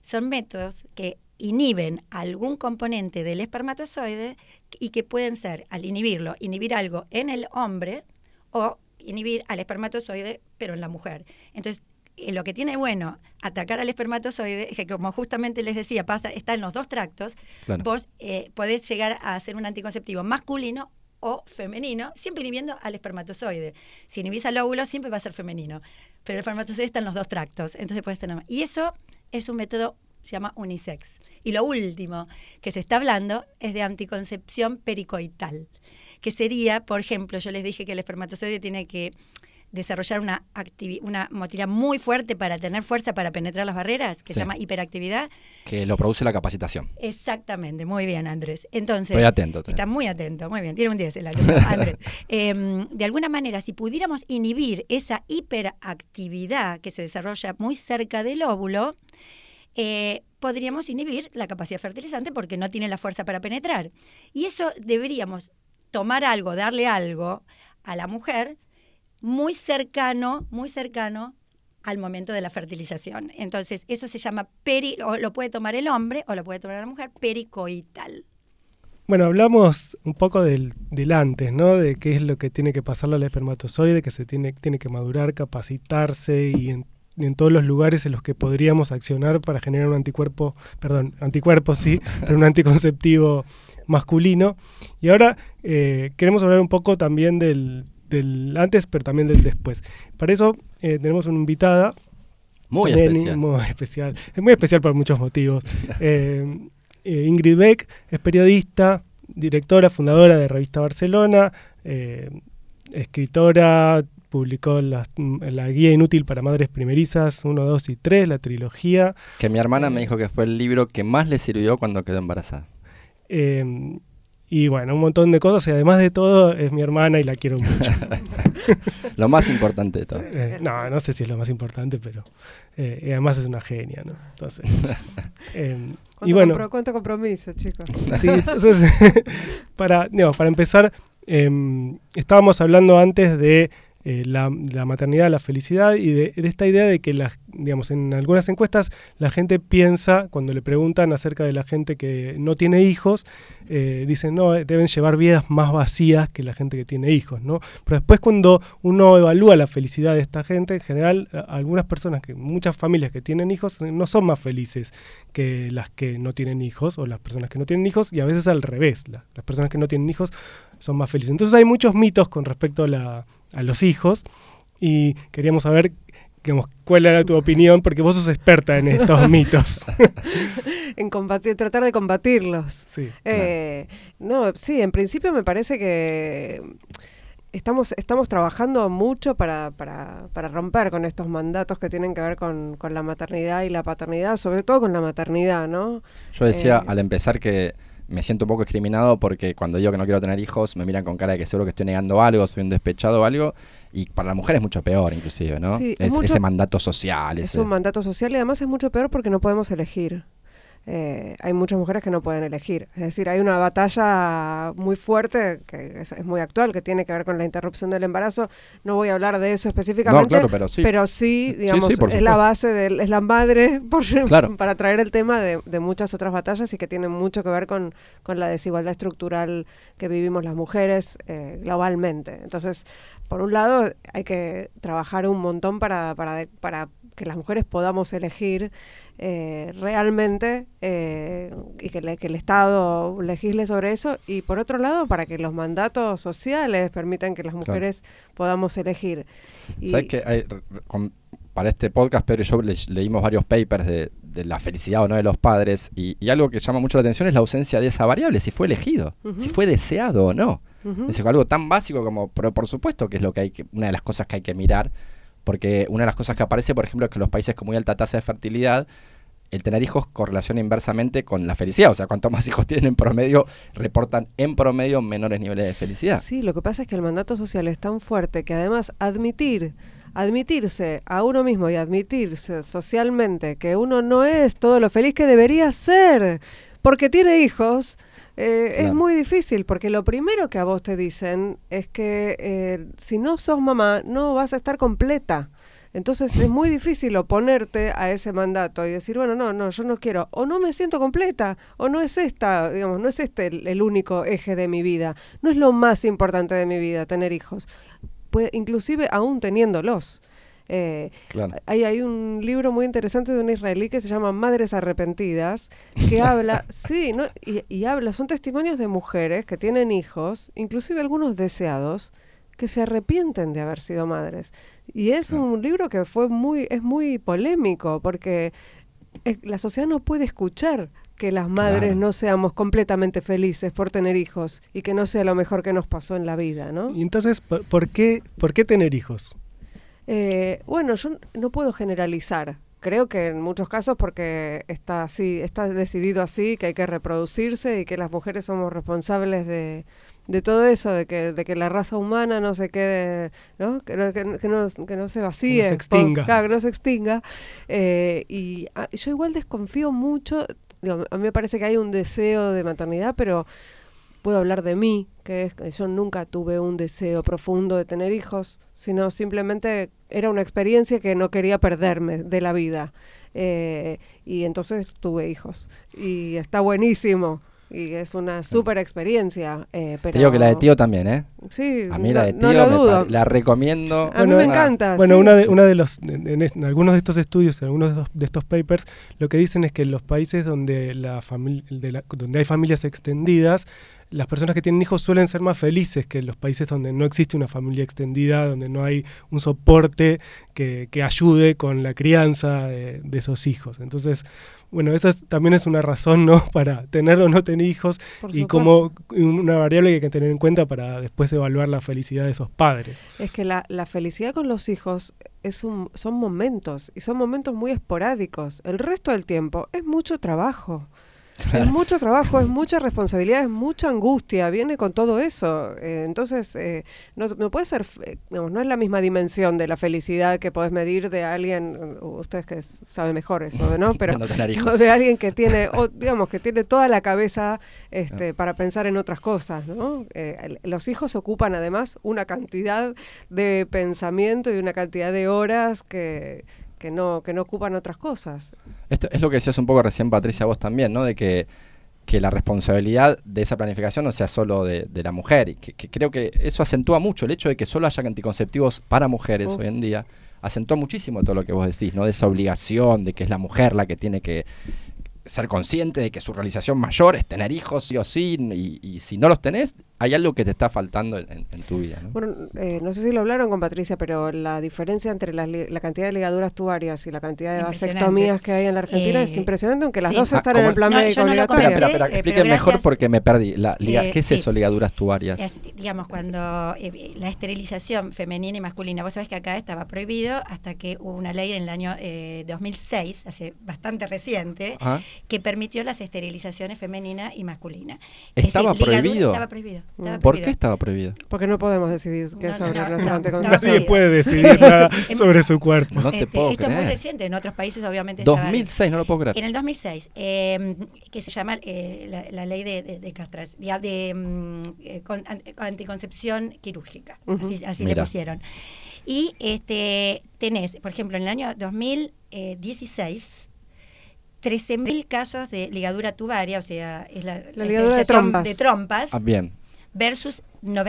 Son métodos que inhiben algún componente del espermatozoide y que pueden ser, al inhibirlo, inhibir algo en el hombre o inhibir al espermatozoide, pero en la mujer. Entonces, eh, lo que tiene bueno atacar al espermatozoide es que, como justamente les decía, pasa, está en los dos tractos, Claro. vos eh, podés llegar a hacer un anticonceptivo masculino o femenino, siempre inhibiendo al espermatozoide. Si inhibís al óvulo, siempre va a ser femenino, pero el espermatozoide está en los dos tractos, entonces puedes tener... Y eso es un método, se llama unisex. Y lo último que se está hablando es de anticoncepción pericoital, que sería, por ejemplo, yo les dije que el espermatozoide tiene que desarrollar una, una motilidad muy fuerte para tener fuerza para penetrar las barreras, que Sí. se llama hiperactividad. Que lo produce la capacitación. Exactamente, muy bien, Andrés. Entonces, Estoy atento. Está muy atento, muy bien, tiene un 10 el Andrés. Em, de alguna manera, si pudiéramos inhibir esa hiperactividad que se desarrolla muy cerca del óvulo, eh, podríamos inhibir la capacidad fertilizante porque no tiene la fuerza para penetrar. Y eso deberíamos tomar algo, darle algo a la mujer muy cercano, muy cercano al momento de la fertilización. Entonces, eso se llama peri, o lo puede tomar el hombre o lo puede tomar la mujer, pericoital. Bueno, hablamos un poco del, del antes, ¿no? De qué es lo que tiene que pasarle al espermatozoide, que se tiene, tiene que madurar, capacitarse y en, y en todos los lugares en los que podríamos accionar para generar un anticuerpo, perdón, anticuerpo sí, pero un anticonceptivo masculino. Y ahora eh, queremos hablar un poco también del, del antes, pero también del después. Para eso eh, tenemos una invitada Muy También especial. Muy especial. Es muy especial por muchos motivos. Eh, eh, Ingrid Beck es periodista, directora, fundadora de Revista Barcelona, eh, escritora, publicó la guía inútil para madres primerizas 1, 2 y 3, la trilogía. Que mi hermana me dijo que fue el libro que más le sirvió cuando quedó embarazada. Eh, y bueno, un montón de cosas. Y además de todo, es mi hermana y la quiero mucho. Lo más importante de todo. Eh, no, no sé si es lo más importante, pero eh, y además es una genia, ¿no? Entonces, eh, y ¿Cuánto, bueno, compro- cuánto compromiso, chicos? Sí, entonces, para, no, para empezar, em, estábamos hablando antes de eh, la, la maternidad, la felicidad y de, de esta idea de que, las, digamos, en algunas encuestas la gente piensa, cuando le preguntan acerca de la gente que no tiene hijos, eh, dicen, no, eh, deben llevar vidas más vacías que la gente que tiene hijos, ¿no? Pero después cuando uno evalúa la felicidad de esta gente, en general, algunas personas, que muchas familias que tienen hijos, eh, no son más felices que las que no tienen hijos o las personas que no tienen hijos y a veces al revés, la- las personas que no tienen hijos son más felices. Entonces hay muchos mitos con respecto a los hijos y queríamos saber digamos, cuál era tu opinión porque vos sos experta en estos mitos. En combatir, tratar de combatirlos. sí. Eh, no, sí, en principio me parece que estamos, estamos trabajando mucho para, para, para romper con estos mandatos que tienen que ver con, con la maternidad y la paternidad, sobre todo con la maternidad, ¿no? Yo decía Eh, al empezar que me siento un poco discriminado porque cuando digo que no quiero tener hijos me miran con cara de que seguro que estoy negando algo, soy un despechado o algo. Y para la mujer es mucho peor inclusive, ¿no? Sí, es es, mucho- ese mandato social. Es un mandato social y además es mucho peor porque no podemos elegir. Eh, hay muchas mujeres que no pueden elegir. Es decir, hay una batalla muy fuerte, que es, es muy actual, que tiene que ver con la interrupción del embarazo. No voy a hablar de eso específicamente, claro, pero sí. sí, digamos, sí, por es la base, del, es la madre por- Claro. para traer el tema de, de muchas otras batallas y que tienen mucho que ver con, con la desigualdad estructural que vivimos las mujeres eh, globalmente. Entonces, por un lado, hay que trabajar un montón para, para, para que las mujeres podamos elegir eh, realmente eh, y que, le- que el Estado legisle sobre eso. Y por otro lado, para que los mandatos sociales permitan que las mujeres podamos elegir. Y- ¿Sabes que hay- con- para este podcast, Pedro y yo le- leímos varios papers de, de la felicidad o no de los padres y, y algo que llama mucho la atención es la ausencia de esa variable, si fue elegido, si fue deseado o no. Ujú. Es algo tan básico como, pero por supuesto que es lo que hay que, una de las cosas que hay que mirar, porque una de las cosas que aparece, por ejemplo, es que los países con muy alta tasa de fertilidad, el tener hijos correlaciona inversamente con la felicidad. O sea, cuanto más hijos tienen en promedio, reportan en promedio menores niveles de felicidad. Sí, lo que pasa es que el mandato social es tan fuerte que además admitir, admitirse a uno mismo y admitirse socialmente que uno no es todo lo feliz que debería ser porque tiene hijos, eh, es muy difícil, porque lo primero que a vos te dicen es que eh, si no sos mamá no vas a estar completa. Entonces es muy difícil oponerte a ese mandato y decir, bueno, no, no, yo no quiero, o no me siento completa, o no es esta, digamos, no es este el, el único eje de mi vida, no es lo más importante de mi vida tener hijos, inclusive aún teniéndolos. Eh, Claro. hay, hay un libro muy interesante de una israelí que se llama Madres Arrepentidas, que habla, sí, ¿no? y, y habla, son testimonios de mujeres que tienen hijos, inclusive algunos deseados, que se arrepienten de haber sido madres. Y es Claro. un libro que fue muy, es muy polémico, porque es- la sociedad no puede escuchar que las madres Claro. no seamos completamente felices por tener hijos y que no sea lo mejor que nos pasó en la vida, ¿no? Y entonces, ¿por por qué, ¿por qué tener hijos? Eh, bueno, yo no puedo generalizar. Creo que en muchos casos porque está así, está decidido así, que hay que reproducirse y que las mujeres somos responsables de, de todo eso, de que, de que la raza humana no se quede, ¿no? Que, no, que, no- que no, que no se vacíe. se extinga. claro, que no se extinga. Eh, y ah, yo igual desconfío mucho, digo, a mí me parece que hay un deseo de maternidad, pero puedo hablar de mí, que es que yo nunca tuve un deseo profundo de tener hijos, sino simplemente era una experiencia que no quería perderme de la vida. Eh, y entonces tuve hijos. Y está buenísimo. Y es una súper experiencia. eh, pero Te digo que la de tío también, ¿eh? Sí, A mí no, la de tío no lo me dudo. la recomiendo. A mí Bueno, me una- encanta. Bueno, sí. una de, una de los, en, en es- en algunos de estos estudios, en algunos de, estos- de estos papers, lo que dicen es que en los países donde, la famili- de la- donde hay familias extendidas, las personas que tienen hijos suelen ser más felices que en los países donde no existe una familia extendida, donde no hay un soporte que, que ayude con la crianza de, de esos hijos. Entonces, bueno, esa es- también es una razón, ¿no? Para tener o no tener hijos Por y como una variable que hay que tener en cuenta para después evaluar la felicidad de esos padres. Es que la, la felicidad con los hijos es un, son momentos y son momentos muy esporádicos. El resto del tiempo es mucho trabajo. Es mucho trabajo, es mucha responsabilidad, es mucha angustia, viene con todo eso. Eh, entonces, eh, no, no puede ser, eh, digamos, no es la misma dimensión de la felicidad que podés medir de alguien, ustedes que saben mejor eso, ¿no? Pero no no, de alguien que tiene, o, digamos, que tiene toda la cabeza este, para pensar en otras cosas, ¿no? Eh, los hijos ocupan además una cantidad de pensamiento y una cantidad de horas que, que no, que no ocupan otras cosas. Esto es lo que decías un poco recién, Patricia, vos también, ¿no? De que, que la responsabilidad de esa planificación no sea solo de, de la mujer. Y que, que creo que eso acentúa mucho el hecho de que solo haya anticonceptivos para mujeres Uf. hoy en día. Acentúa muchísimo todo lo que vos decís, ¿no? De esa obligación de que es la mujer la que tiene que ser consciente de que su realización mayor es tener hijos sí o sí, y, y si no los tenés, hay algo que te está faltando en, en tu vida, ¿no? Bueno, eh, no sé si lo hablaron con Patricia, pero la diferencia entre las li- la cantidad de ligaduras tuvarias y la cantidad de vasectomías que hay en la Argentina es Eh, impresionante, aunque las sí. dos Ah, están ¿cómo? en el plan No, médico no obligatorio. Espera, espera, espera, eh, expliquen mejor porque me perdí. La, liga- Eh, ¿Qué es eso, ligaduras tubarias? Es, digamos, cuando eh, la esterilización femenina y masculina, vos sabés que acá estaba prohibido hasta que hubo una ley en el año eh, 2006, hace bastante reciente, Ajá. que permitió las esterilizaciones femenina y masculina. ¿Estaba ligadura- prohibido? Estaba prohibido. Estaba. ¿Por qué estaba prohibido? Porque no podemos decidir qué No, sobre no, nuestra no, anticoncepción. Nadie puede decidir nada sobre su cuerpo. No te Este, puedo esto es muy creer. reciente, en otros países obviamente estaba- 2006, no lo puedo creer. En el 2006, eh, que se llama eh, la, la ley de, de, de castras- de, de, mm, eh, con- an- anticoncepción quirúrgica, Ujú. así, así le Mira. pusieron. Y este tenés, por ejemplo, en el año 2016, 13.000 casos de ligadura tubaria, o sea, es la, La ligadura de trompas. de trompas, Ah, bien. Versus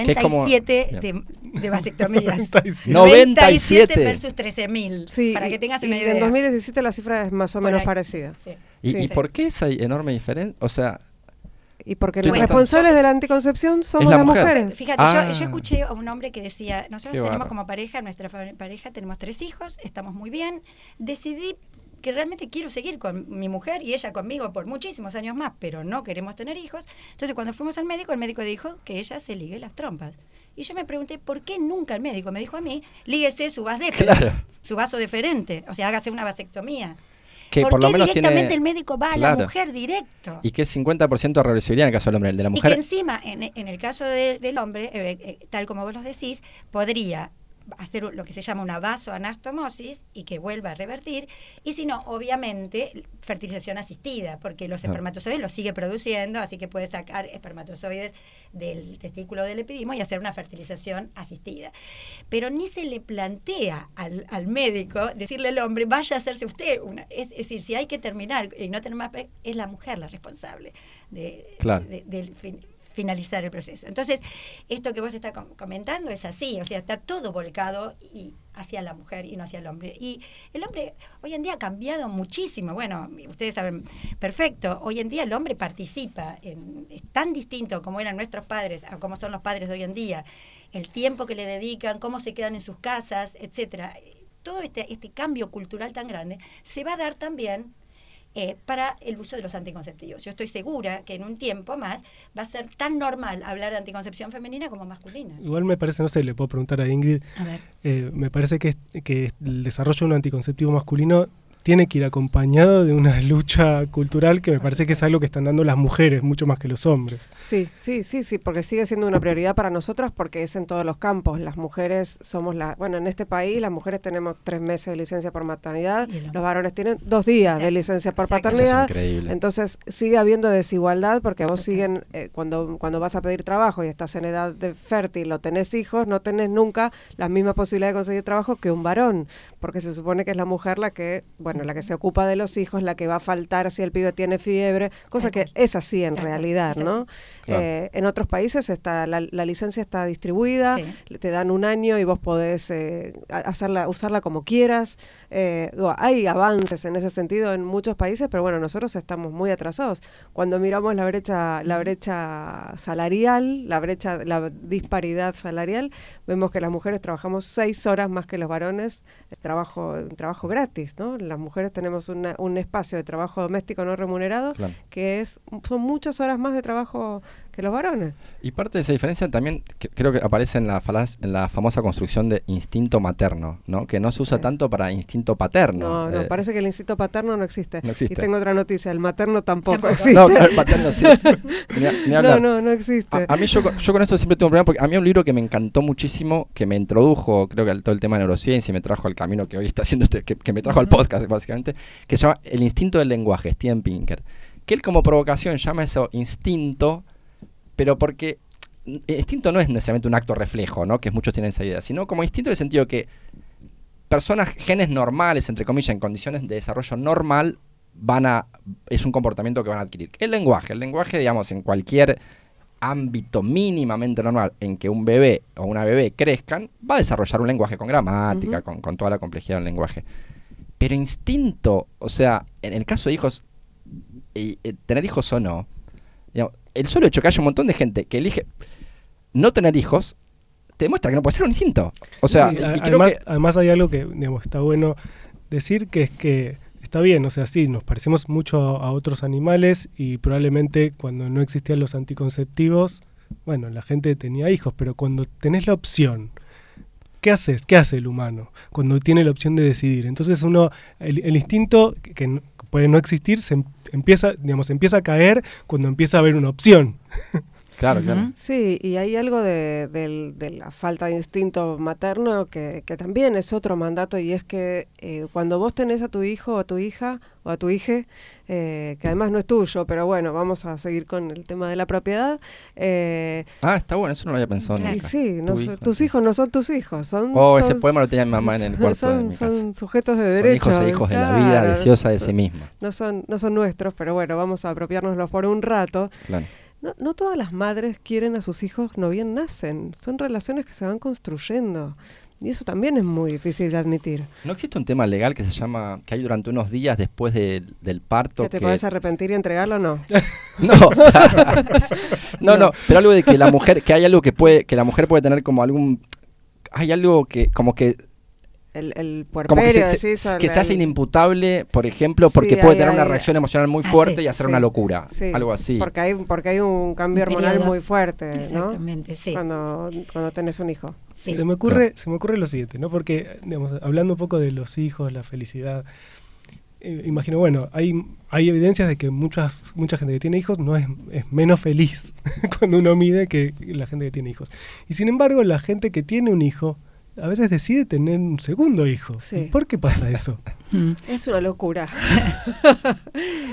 Que es como- 97 de, de vasectomías. Está diciendo. 97. versus 13.000. Sí, para y- que tengas y una idea. En 2017 la cifra es más o Por menos parecida. Sí. ¿Y, Sí. y por qué esa enorme diferencia? O sea, Y porque los responsables de la anticoncepción somos la las mujer. mujeres. Fíjate, Ah. yo, yo escuché a un hombre que decía, nosotros Qué tenemos como pareja, nuestra pareja, tenemos tres hijos, estamos muy bien, decidí que realmente quiero seguir con mi mujer y ella conmigo por muchísimos años más, pero no queremos tener hijos. Entonces cuando fuimos al médico, el médico dijo que ella se ligue las trompas. Y yo me pregunté, ¿por qué nunca el médico me dijo a mí, líguese su vas Claro. su vaso deferente, o sea, hágase una vasectomía? que ¿Por por lo qué menos directamente tiene... el médico va a la mujer directo? Y que es 50% de reversibilidad en el caso del hombre. El de la Y que mujer... encima, en, en el caso de- del hombre, eh, eh, tal como vos lo decís, podría hacer lo que se llama una vasoanastomosis y que vuelva a revertir, y si no, obviamente, fertilización asistida, porque los Claro. espermatozoides los sigue produciendo, así que puede sacar espermatozoides del testículo del epidimo y hacer una fertilización asistida. Pero ni se le plantea al, al médico decirle al hombre, vaya a hacerse usted una. Es, es decir, si hay que terminar y no tener más, es la mujer la responsable de, Claro. de- del fin- finalizar el proceso. Entonces, esto que vos estás com- comentando es así, o sea, está todo volcado y hacia la mujer y no hacia el hombre. Y el hombre hoy en día ha cambiado muchísimo. Bueno, ustedes saben perfecto, hoy en día el hombre participa, en, es tan distinto como eran nuestros padres a como son los padres de hoy en día, el tiempo que le dedican, cómo se quedan en sus casas, etcétera. Todo este, este cambio cultural tan grande se va a dar también eh, para el uso de los anticonceptivos. Yo estoy segura que en un tiempo más va a ser tan normal hablar de anticoncepción femenina como masculina. Igual me parece, no sé, le puedo preguntar a Ingrid, A ver. eh, me parece que, que el desarrollo de un anticonceptivo masculino tiene que ir acompañado de una lucha cultural que me parece que es algo que están dando las mujeres mucho más que los hombres. Sí, sí, sí, sí, porque sigue siendo una prioridad para nosotros porque es en todos los campos. Las mujeres somos la, bueno, en este país las mujeres tenemos tres meses de licencia por maternidad, los varones tienen dos días de licencia por exacto. Es paternidad. increíble. Entonces sigue habiendo desigualdad porque vos siguen, eh, cuando, cuando vas a pedir trabajo y estás en edad de fértil o tenés hijos, no tenés nunca la misma posibilidad de conseguir trabajo que un varón, porque se supone que es la mujer la que, bueno, la que se ocupa de los hijos, la que va a faltar si el pibe tiene fiebre, cosa que es así en realidad. ¿no? Claro. Eh, en otros países está la, la licencia está distribuida, Sí. te dan un año y vos podés eh, hacerla, usarla como quieras. Eh, digo, hay avances en ese sentido en muchos países, pero bueno, nosotros estamos muy atrasados. Cuando miramos la brecha, la brecha salarial, la brecha, la disparidad salarial, vemos que las mujeres trabajamos seis horas más que los varones, trabajo, trabajo gratis, ¿no? Las mujeres tenemos una- un espacio de trabajo doméstico no remunerado Claro. que es son muchas horas más de trabajo que los varones. Y parte de esa diferencia también que- creo que aparece en la, falaz- en la famosa construcción de instinto materno, ¿no? Que no se usa Sí. tanto para instinto paterno. No, no, eh, parece que el instinto paterno no existe. No existe. Y tengo otra noticia, el materno tampoco, existe. No, claro, el paterno sí. Ni, a- ni no, no, no existe. A, a mí yo, con- yo con esto siempre tengo un problema porque a mí un libro que me encantó muchísimo, que me introdujo, creo que al todo el tema de neurociencia y me trajo al camino que hoy está haciendo este, que, que me trajo al podcast básicamente, que se llama El instinto del lenguaje, Steven Pinker. Que él como provocación llama eso instinto, pero porque el instinto no es necesariamente un acto reflejo, ¿no? Que muchos tienen esa idea, sino como instinto en el sentido que personas, genes normales, entre comillas, en condiciones de desarrollo normal, van a, es un comportamiento que van a adquirir. El lenguaje, el lenguaje, digamos, en cualquier ámbito mínimamente normal en que un bebé o una bebé crezcan, va a desarrollar un lenguaje con gramática, con, con toda la complejidad del lenguaje. Pero instinto, o sea, en el caso de hijos, y, eh, tener hijos o no, el solo hecho que haya un montón de gente que elige no tener hijos, te demuestra que no puede ser un instinto. O sea, Sí, y- a- y creo además, que... además hay algo que digamos, está bueno decir, que es que está bien, o sea, sí, nos parecemos mucho a, a otros animales y probablemente cuando no existían los anticonceptivos, bueno, la gente tenía hijos, pero cuando tenés la opción, ¿qué? ¿Qué hace el humano cuando tiene la opción de decidir? Entonces uno, el, el instinto que, que puede no existir, se em- empieza, digamos, empieza a caer cuando empieza a haber una opción. Claro, claro. Sí, y hay algo de, del- de la falta de instinto materno que, que también es otro mandato y es que eh, cuando vos tenés a tu hijo o a tu hija o a tu hija, eh, que además no es tuyo, pero bueno, vamos a seguir con el tema de la propiedad. eh, Ah, está bueno, eso no lo había pensado Claro. nunca. sí, no hijo, tus sí. hijos no son tus hijos, son... Oh, ese son- poema lo tenía mi mamá en el cuarto de son, mi casa. son sujetos de Son derecho. hijos e hijos de la vida, deseosa de sí misma. No son, no son nuestros, pero bueno, vamos a apropiárnoslos por un rato. Claro. No, no todas las madres quieren a sus hijos no bien nacen. Son relaciones que se van construyendo. Y eso también es muy difícil de admitir. ¿No existe un tema legal que se llama, que hay durante unos días después del- del parto? ¿Que te podés arrepentir y entregarlo o no? No. no, no, pero algo de que la mujer, que hay algo que puede, que la mujer puede tener como algún, hay algo que, como que, El, el como que se, puerperio, que el- se hace inimputable, por ejemplo, porque Sí, puede hay- tener una hay- reacción emocional muy Ah, fuerte sí, y hacer sí, una locura, sí, algo así. Porque hay, porque hay un cambio Un hormonal muy fuerte, ¿no? Exactamente, sí. Cuando, cuando tenés un hijo. Sí. Se me ocurre, se me ocurre lo siguiente, ¿no? Porque, digamos, hablando un poco de los hijos, la felicidad, eh, imagino, bueno, hay, hay evidencias de que muchas, mucha gente que tiene hijos no es, es menos feliz cuando uno mide que la gente que tiene hijos. Y sin embargo, la gente que tiene un hijo a veces decide tener un segundo hijo. Sí. ¿Y ¿Por qué pasa eso? Mm. Es una locura.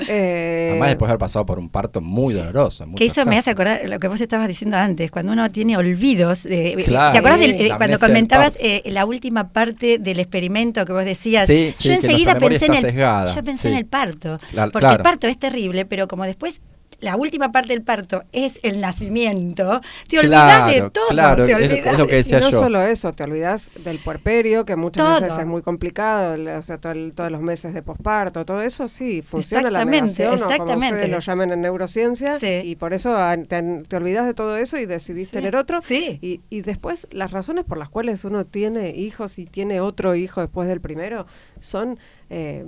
Eh, Además después de haber pasado por un parto muy doloroso. en Que eso me hace acordar lo que vos estabas diciendo antes, cuando uno tiene olvidos. De, Claro. ¿Te acuerdas eh, cuando comentabas eh, la última parte del experimento que vos decías? Sí, sí, yo enseguida pensé en el, yo pensé sí. en el parto. Porque claro. el parto es terrible, pero como después la última parte del parto es el nacimiento, te olvidas de todo. claro, te es lo- olvidás es lo que de- decía y no yo. solo eso, te olvidas del puerperio, que muchas Todo. veces es muy complicado, o sea, todo el- todos los meses de posparto, todo eso sí, funciona la Exactamente, negación, o como exactamente. ustedes lo llamen en neurociencia, Sí. y por eso ah, te, te olvidas de todo eso y decidís Sí, tener otro. sí. Y, y después, las razones por las cuales uno tiene hijos y tiene otro hijo después del primero son... eh,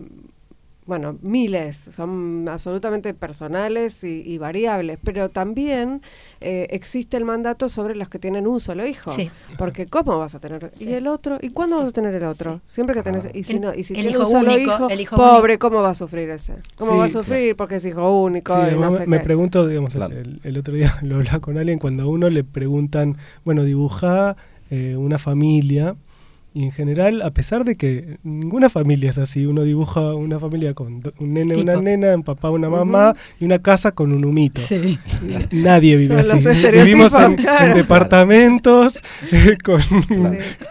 bueno, miles, son absolutamente personales y, y variables, pero también eh, existe el mandato sobre los que tienen un solo hijo. Sí. Porque ¿cómo vas a tener? ¿Y el otro? ¿Y cuándo vas a tener el otro? Siempre que tenés... Y si, El- no, y si el tiene hijo un solo único, hijo, el hijo pobre, ¿cómo va a sufrir ese? ¿Cómo Sí, va a sufrir? Porque es hijo único Sí, y no me- sé me qué. pregunto, digamos, Claro. el, el otro día lo hablaba con alguien, cuando a uno le preguntan, bueno, dibuja eh, una familia, y en general, a pesar de que ninguna familia es así, uno dibuja una familia con do- un nene, una Tipo. nena, un papá, una mamá, y una casa con un humito. Sí. Nadie vive Son así. Vivimos en, claro. departamentos, eh, con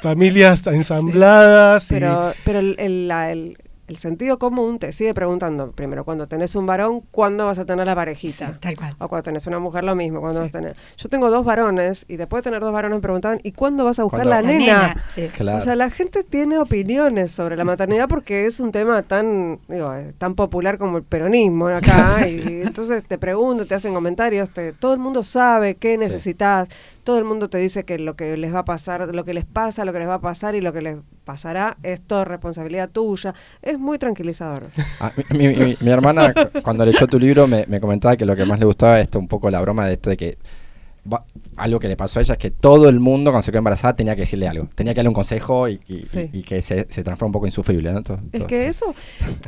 familias ensambladas. Pero, pero el, el- la- el- el sentido común te sigue preguntando, primero, cuando tenés un varón, ¿cuándo vas a tener la parejita? Sí, tal cual. O cuando tenés una mujer, lo mismo. cuando vas a tener? Yo tengo dos varones y después de tener dos varones me preguntaban, ¿y cuándo vas a buscar ¿Cuándo? la, La nena? nena, sí. Claro. O sea, la gente tiene opiniones sobre la maternidad porque es un tema tan, digo, eh, tan popular como el peronismo acá. y entonces te preguntan, te hacen comentarios, te- todo el mundo sabe qué necesitas, todo el mundo te dice que lo que les va a pasar, lo que les pasa, lo que les va a pasar y lo que les pasará es todo responsabilidad tuya. Es muy tranquilizador. Ah, mi, mi- mi- mi hermana, cu- cuando leyó tu libro, me, me comentaba que lo que más le gustaba esto, un poco la broma de esto de que algo que le pasó a ella es que todo el mundo cuando se quedó embarazada tenía que decirle algo, tenía que darle un consejo y, y- Sí. y- y que se, se transforma un poco insufrible. ¿no? Todo- Es todo- que eso,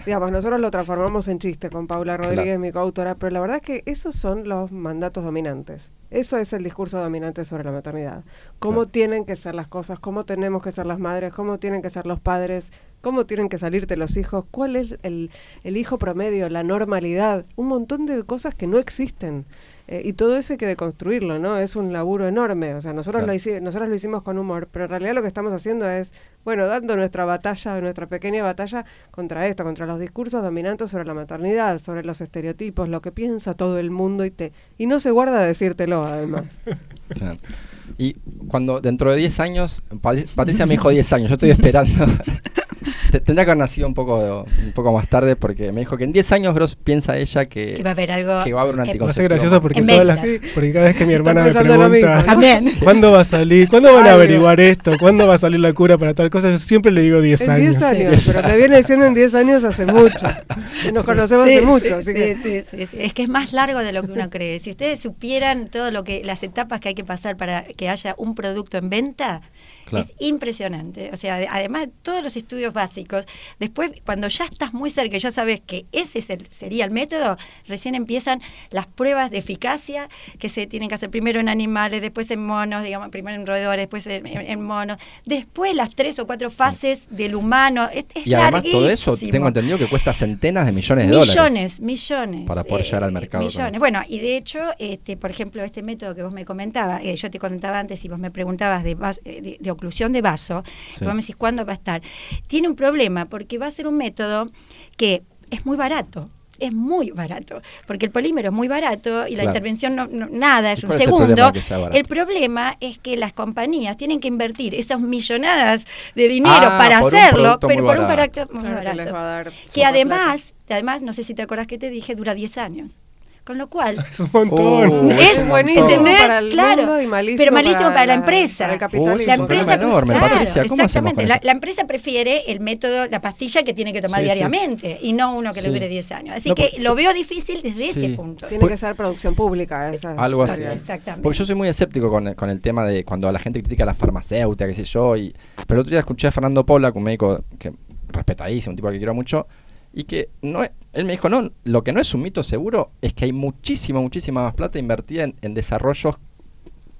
digamos, nosotros lo transformamos en chiste con Paula Rodríguez, Claro. mi coautora, pero la verdad es que esos son los mandatos dominantes. Eso es el discurso dominante sobre la maternidad. Cómo Claro. tienen que ser las cosas, cómo tenemos que ser las madres, cómo tienen que ser los padres, cómo tienen que salirte los hijos, cuál es el, el hijo promedio, la normalidad, un montón de cosas que no existen. Eh, y todo eso hay que deconstruirlo, ¿no? Es un laburo enorme. O sea, nosotros, Claro. lo, hici- nosotros lo hicimos con humor, pero en realidad lo que estamos haciendo es, bueno, dando nuestra batalla, nuestra pequeña batalla contra esto, contra los discursos dominantes sobre la maternidad, sobre los estereotipos, lo que piensa todo el mundo y te y no se guarda decírtelo, además. Claro. Y cuando dentro de 10 años, Pat- Patricia me dijo 10 años, yo estoy esperando. Te- Tendría que haber nacido un poco, un poco más tarde porque me dijo que en 10 años Gross piensa ella que, Que va a haber algo. que va a haber un que- Va a ser anticonceptivo. gracioso porque, En todas las- venta. porque cada vez que mi hermana me pregunta. ¿cuándo va a salir? ¿Cuándo van a averiguar esto? ¿Cuándo va a salir la cura para tal cosa? Yo siempre le digo 10 En años. 10 años, pero me viene diciendo en 10 años hace mucho. Y nos conocemos Sí, hace mucho, sí, así sí, que sí, sí, sí. Es que es más largo de lo que uno cree. Si ustedes supieran todo lo que las etapas que hay que pasar para que haya un producto en venta, Claro. es impresionante. O sea, de- además todos los estudios básicos. Después, cuando ya estás muy cerca y ya sabes que ese es el- sería el método, recién empiezan las pruebas de eficacia que se tienen que hacer primero en animales, después en monos, digamos, primero en roedores, después en, en- en monos, después las tres o cuatro fases del humano. Es, es Y además todo eso tengo entendido que cuesta centenas de millones de dólares. Millones, millones. Para poder llegar al mercado con Millones. Bueno, y de hecho, este, por ejemplo, este método que vos me comentabas, eh, yo te comentaba antes y vos me preguntabas de, eh, de, de oclusión de vaso, Sí. que vos me decís cuándo va a estar. Tiene un problema porque va a ser un método que es muy barato. Es muy barato, porque el polímero es muy barato y la Claro. intervención no, no- nada, es ¿Y un cuál es el problema segundo. el problema es que las compañías tienen que invertir esas millonadas de dinero Ah, para por un hacerlo, producto pero muy por un barato. barato muy Claro, que barato. además, además, no sé si te acordás que te dije, dura 10 años. Con lo cual, Es un montón. Oh, es buenísimo para el Claro, mundo y malísimo pero malísimo para, la, la- empresa. para el capitalismo. es la empresa, enorme. claro, Patricia, ¿cómo hacemos con exactamente. La, empresa prefiere el método, la pastilla que tiene que tomar Sí, sí. diariamente y no uno que le dure 10 años. Así No, que por- lo veo difícil desde Sí. ese punto. Tiene Pues- que ser producción pública. Esa Algo así. Exactamente. Porque yo soy muy escéptico con, con el tema de cuando la gente critica a la farmacéutica, qué sé yo. Y, pero el otro día escuché a Fernando Pola, un médico que respetadísimo, un tipo al que quiero mucho, y que no es- él me dijo, no, lo que no es un mito seguro es que hay muchísima, muchísima más plata invertida en, en desarrollos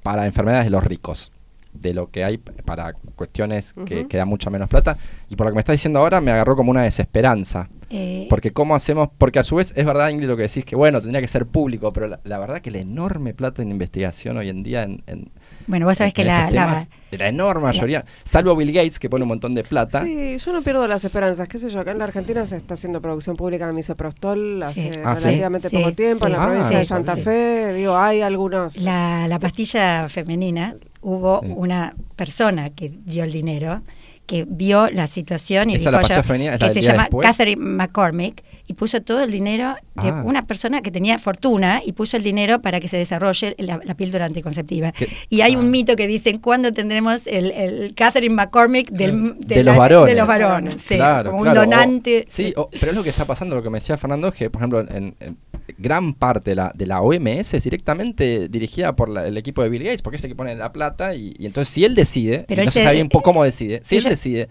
para enfermedades de los ricos, de lo que hay para cuestiones que, que dan mucha menos plata. Y por lo que me está diciendo ahora me agarró como una desesperanza. Eh, Porque cómo hacemos, porque a su vez es verdad Ingrid lo que decís que bueno, tendría que ser público, pero la, la verdad que la enorme plata en investigación hoy en día en, en- bueno, vos sabés que la, la- la enorme mayoría, salvo Bill Gates que pone un montón de plata. Sí, yo no pierdo las esperanzas. ¿Qué sé yo? Acá en la Argentina se está haciendo producción pública de misoprostol hace Sí. Ah, ¿sí? relativamente Sí, poco tiempo en sí. la provincia Ah, de sí, Santa sí. Fe. Digo, hay algunos. La, la pastilla femenina, hubo Sí. una persona que dio el dinero, que vio la situación y Esa, dijo la pastilla yo- femenina, es la que se llama después. Catherine McCormick y puso todo el dinero de Ah. una persona que tenía fortuna y puso el dinero para que se desarrolle la, la píldora anticonceptiva. Y hay ah. un mito que dicen cuándo tendremos el, el Catherine McCormick del, De los varones. de los varones, sí, Claro, como claro, un donante. o- sí, o- pero es lo que está pasando, lo que me decía Fernando, es que, por ejemplo, en, en gran parte de la, de la OMS es directamente dirigida por la- el equipo de Bill Gates, porque es el que pone la plata y, y entonces si él decide, Pero no se sabe bien cómo decide, si él decide,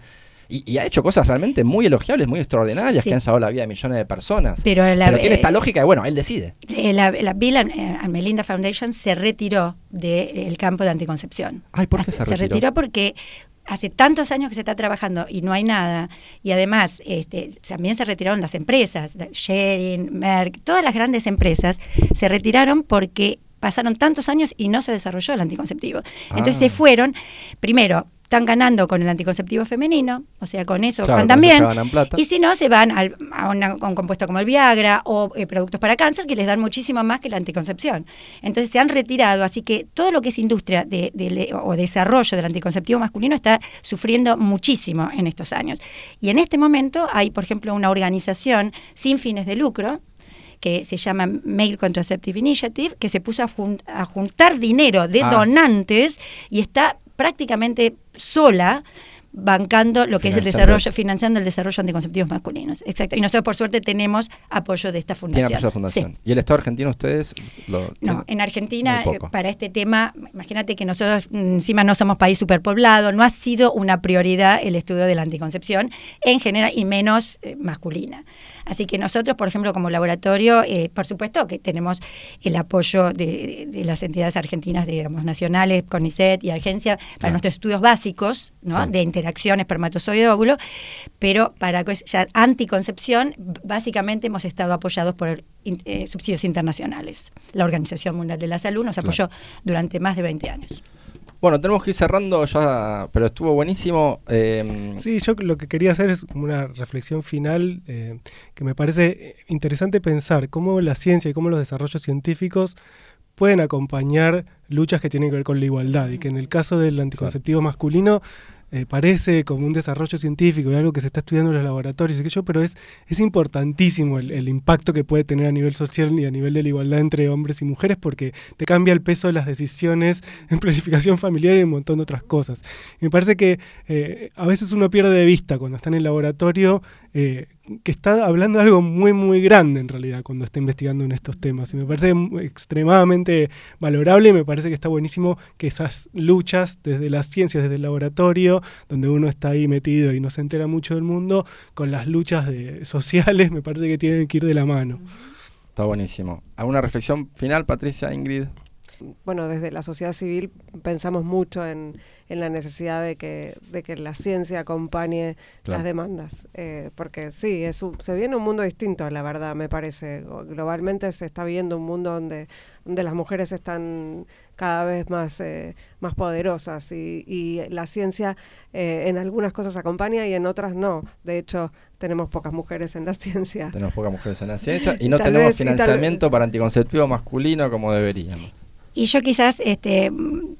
y, y ha hecho cosas realmente muy elogiables, muy extraordinarias, Sí. que han salvado la vida de millones de personas. Pero la- pero tiene eh, esta lógica de, bueno, él decide. Eh, La, la Bill and, eh, and Melinda Foundation se retiró del campo de anticoncepción. Ay, ¿por qué Hace- se retiró? porque hace tantos años que se está trabajando y no hay nada. Y además, este, también se retiraron las empresas, Shering, Merck, todas las grandes empresas se retiraron porque pasaron tantos años y no se desarrolló el anticonceptivo. Entonces Ah. se fueron, primero, están ganando con el anticonceptivo femenino, o sea, con eso Claro, van también. plata. Y si no, se van al- a, una- a un compuesto como el Viagra o eh, productos para cáncer que les dan muchísimo más que la anticoncepción. Entonces se han retirado, así que todo lo que es industria de, de- le- o desarrollo del anticonceptivo masculino está sufriendo muchísimo en estos años. Y en este momento hay, por ejemplo, una organización sin fines de lucro que se llama Male Contraceptive Initiative, que se puso a, jun- a juntar dinero de Ah. donantes y está prácticamente sola bancando lo que es el desarrollo, financiando el desarrollo de anticonceptivos masculinos. Exacto. Y nosotros, por suerte, tenemos apoyo de esta fundación. Tiene apoyo de fundación. Sí. ¿Y el Estado argentino ustedes lo No, en Argentina, eh, para este tema, imagínate que nosotros mm, encima no somos país superpoblado, no ha sido una prioridad el estudio de la anticoncepción en general y menos eh, masculina. Así que nosotros, por ejemplo, como laboratorio, eh, por supuesto que tenemos el apoyo de, de las entidades argentinas, digamos, nacionales, CONICET y agencia para Claro. nuestros estudios básicos, ¿no? Sí. De interacción espermatozoide-óvulo, pero para ya anticoncepción, básicamente hemos estado apoyados por in- eh, subsidios internacionales. La Organización Mundial de la Salud nos Claro. apoyó durante más de 20 años. Bueno, tenemos que ir cerrando ya, pero estuvo buenísimo. eh, Sí, yo lo que quería hacer es una reflexión final eh, que me parece eh, interesante pensar cómo la ciencia y cómo los desarrollos científicos pueden acompañar luchas que tienen que ver con la igualdad y que en el caso del anticonceptivo masculino eh, parece como un desarrollo científico y algo que se está estudiando en los laboratorios y que pero es, es importantísimo el, el impacto que puede tener a nivel social y a nivel de la igualdad entre hombres y mujeres porque te cambia el peso de las decisiones en planificación familiar y un montón de otras cosas. Me parece que eh, a veces uno pierde de vista cuando está en el laboratorio eh, que está hablando de algo muy, muy grande en realidad cuando está investigando en estos temas. Y me parece extremadamente valorable y me parece que está buenísimo que esas luchas desde las ciencias, desde el laboratorio, donde uno está ahí metido y no se entera mucho del mundo, con las luchas sociales, me parece que tienen que ir de la mano. Está buenísimo. ¿Alguna reflexión final, Patricia, Ingrid? Bueno, desde la sociedad civil pensamos mucho en, en la necesidad de que, de que la ciencia acompañe Claro. las demandas. Eh, porque sí, es un- se viene un mundo distinto, la verdad, me parece. Globalmente se está viendo un mundo donde, donde las mujeres están cada vez más, eh, más poderosas y, y la ciencia eh, en algunas cosas acompaña y en otras no. De hecho, tenemos pocas mujeres en la ciencia. Tenemos pocas mujeres en la ciencia y no Tal tenemos vez- y tal- financiamiento para anticonceptivo masculino como deberíamos. Y yo quizás este,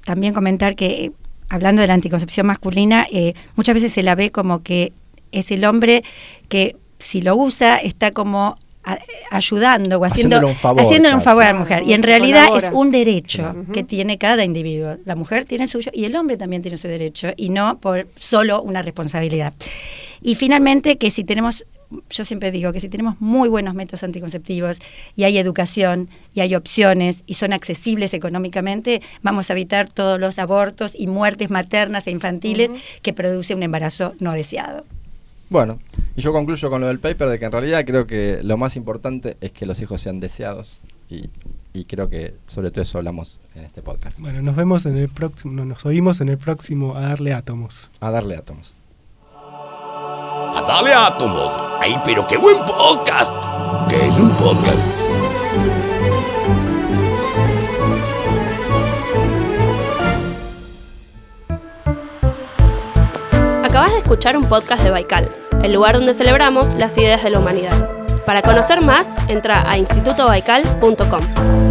también comentar que, eh, hablando de la anticoncepción masculina, eh, muchas veces se la ve como que es el hombre que si lo usa está como a- ayudando o haciendo, Haciéndole un favor, haciéndole un favor a la mujer. Y en realidad colabora. es un derecho que tiene cada individuo. La mujer tiene el suyo y el hombre también tiene su derecho y no por solo una responsabilidad. Y finalmente que si tenemos, yo siempre digo que si tenemos muy buenos métodos anticonceptivos y hay educación y hay opciones y son accesibles económicamente, vamos a evitar todos los abortos y muertes maternas e infantiles que produce un embarazo no deseado. Bueno, y yo concluyo con lo del paper de que en realidad creo que lo más importante es que los hijos sean deseados y, y creo que sobre todo eso hablamos en este podcast. Bueno, nos vemos en el próximo, no, nos oímos en el próximo a darle átomos. A darle átomos. A darle átomos. ¡Ay, pero qué buen podcast! ¿Qué es un podcast? Acabas de escuchar un podcast de Baikal, el lugar donde celebramos las ideas de la humanidad. Para conocer más, entra a institutobaikal.com.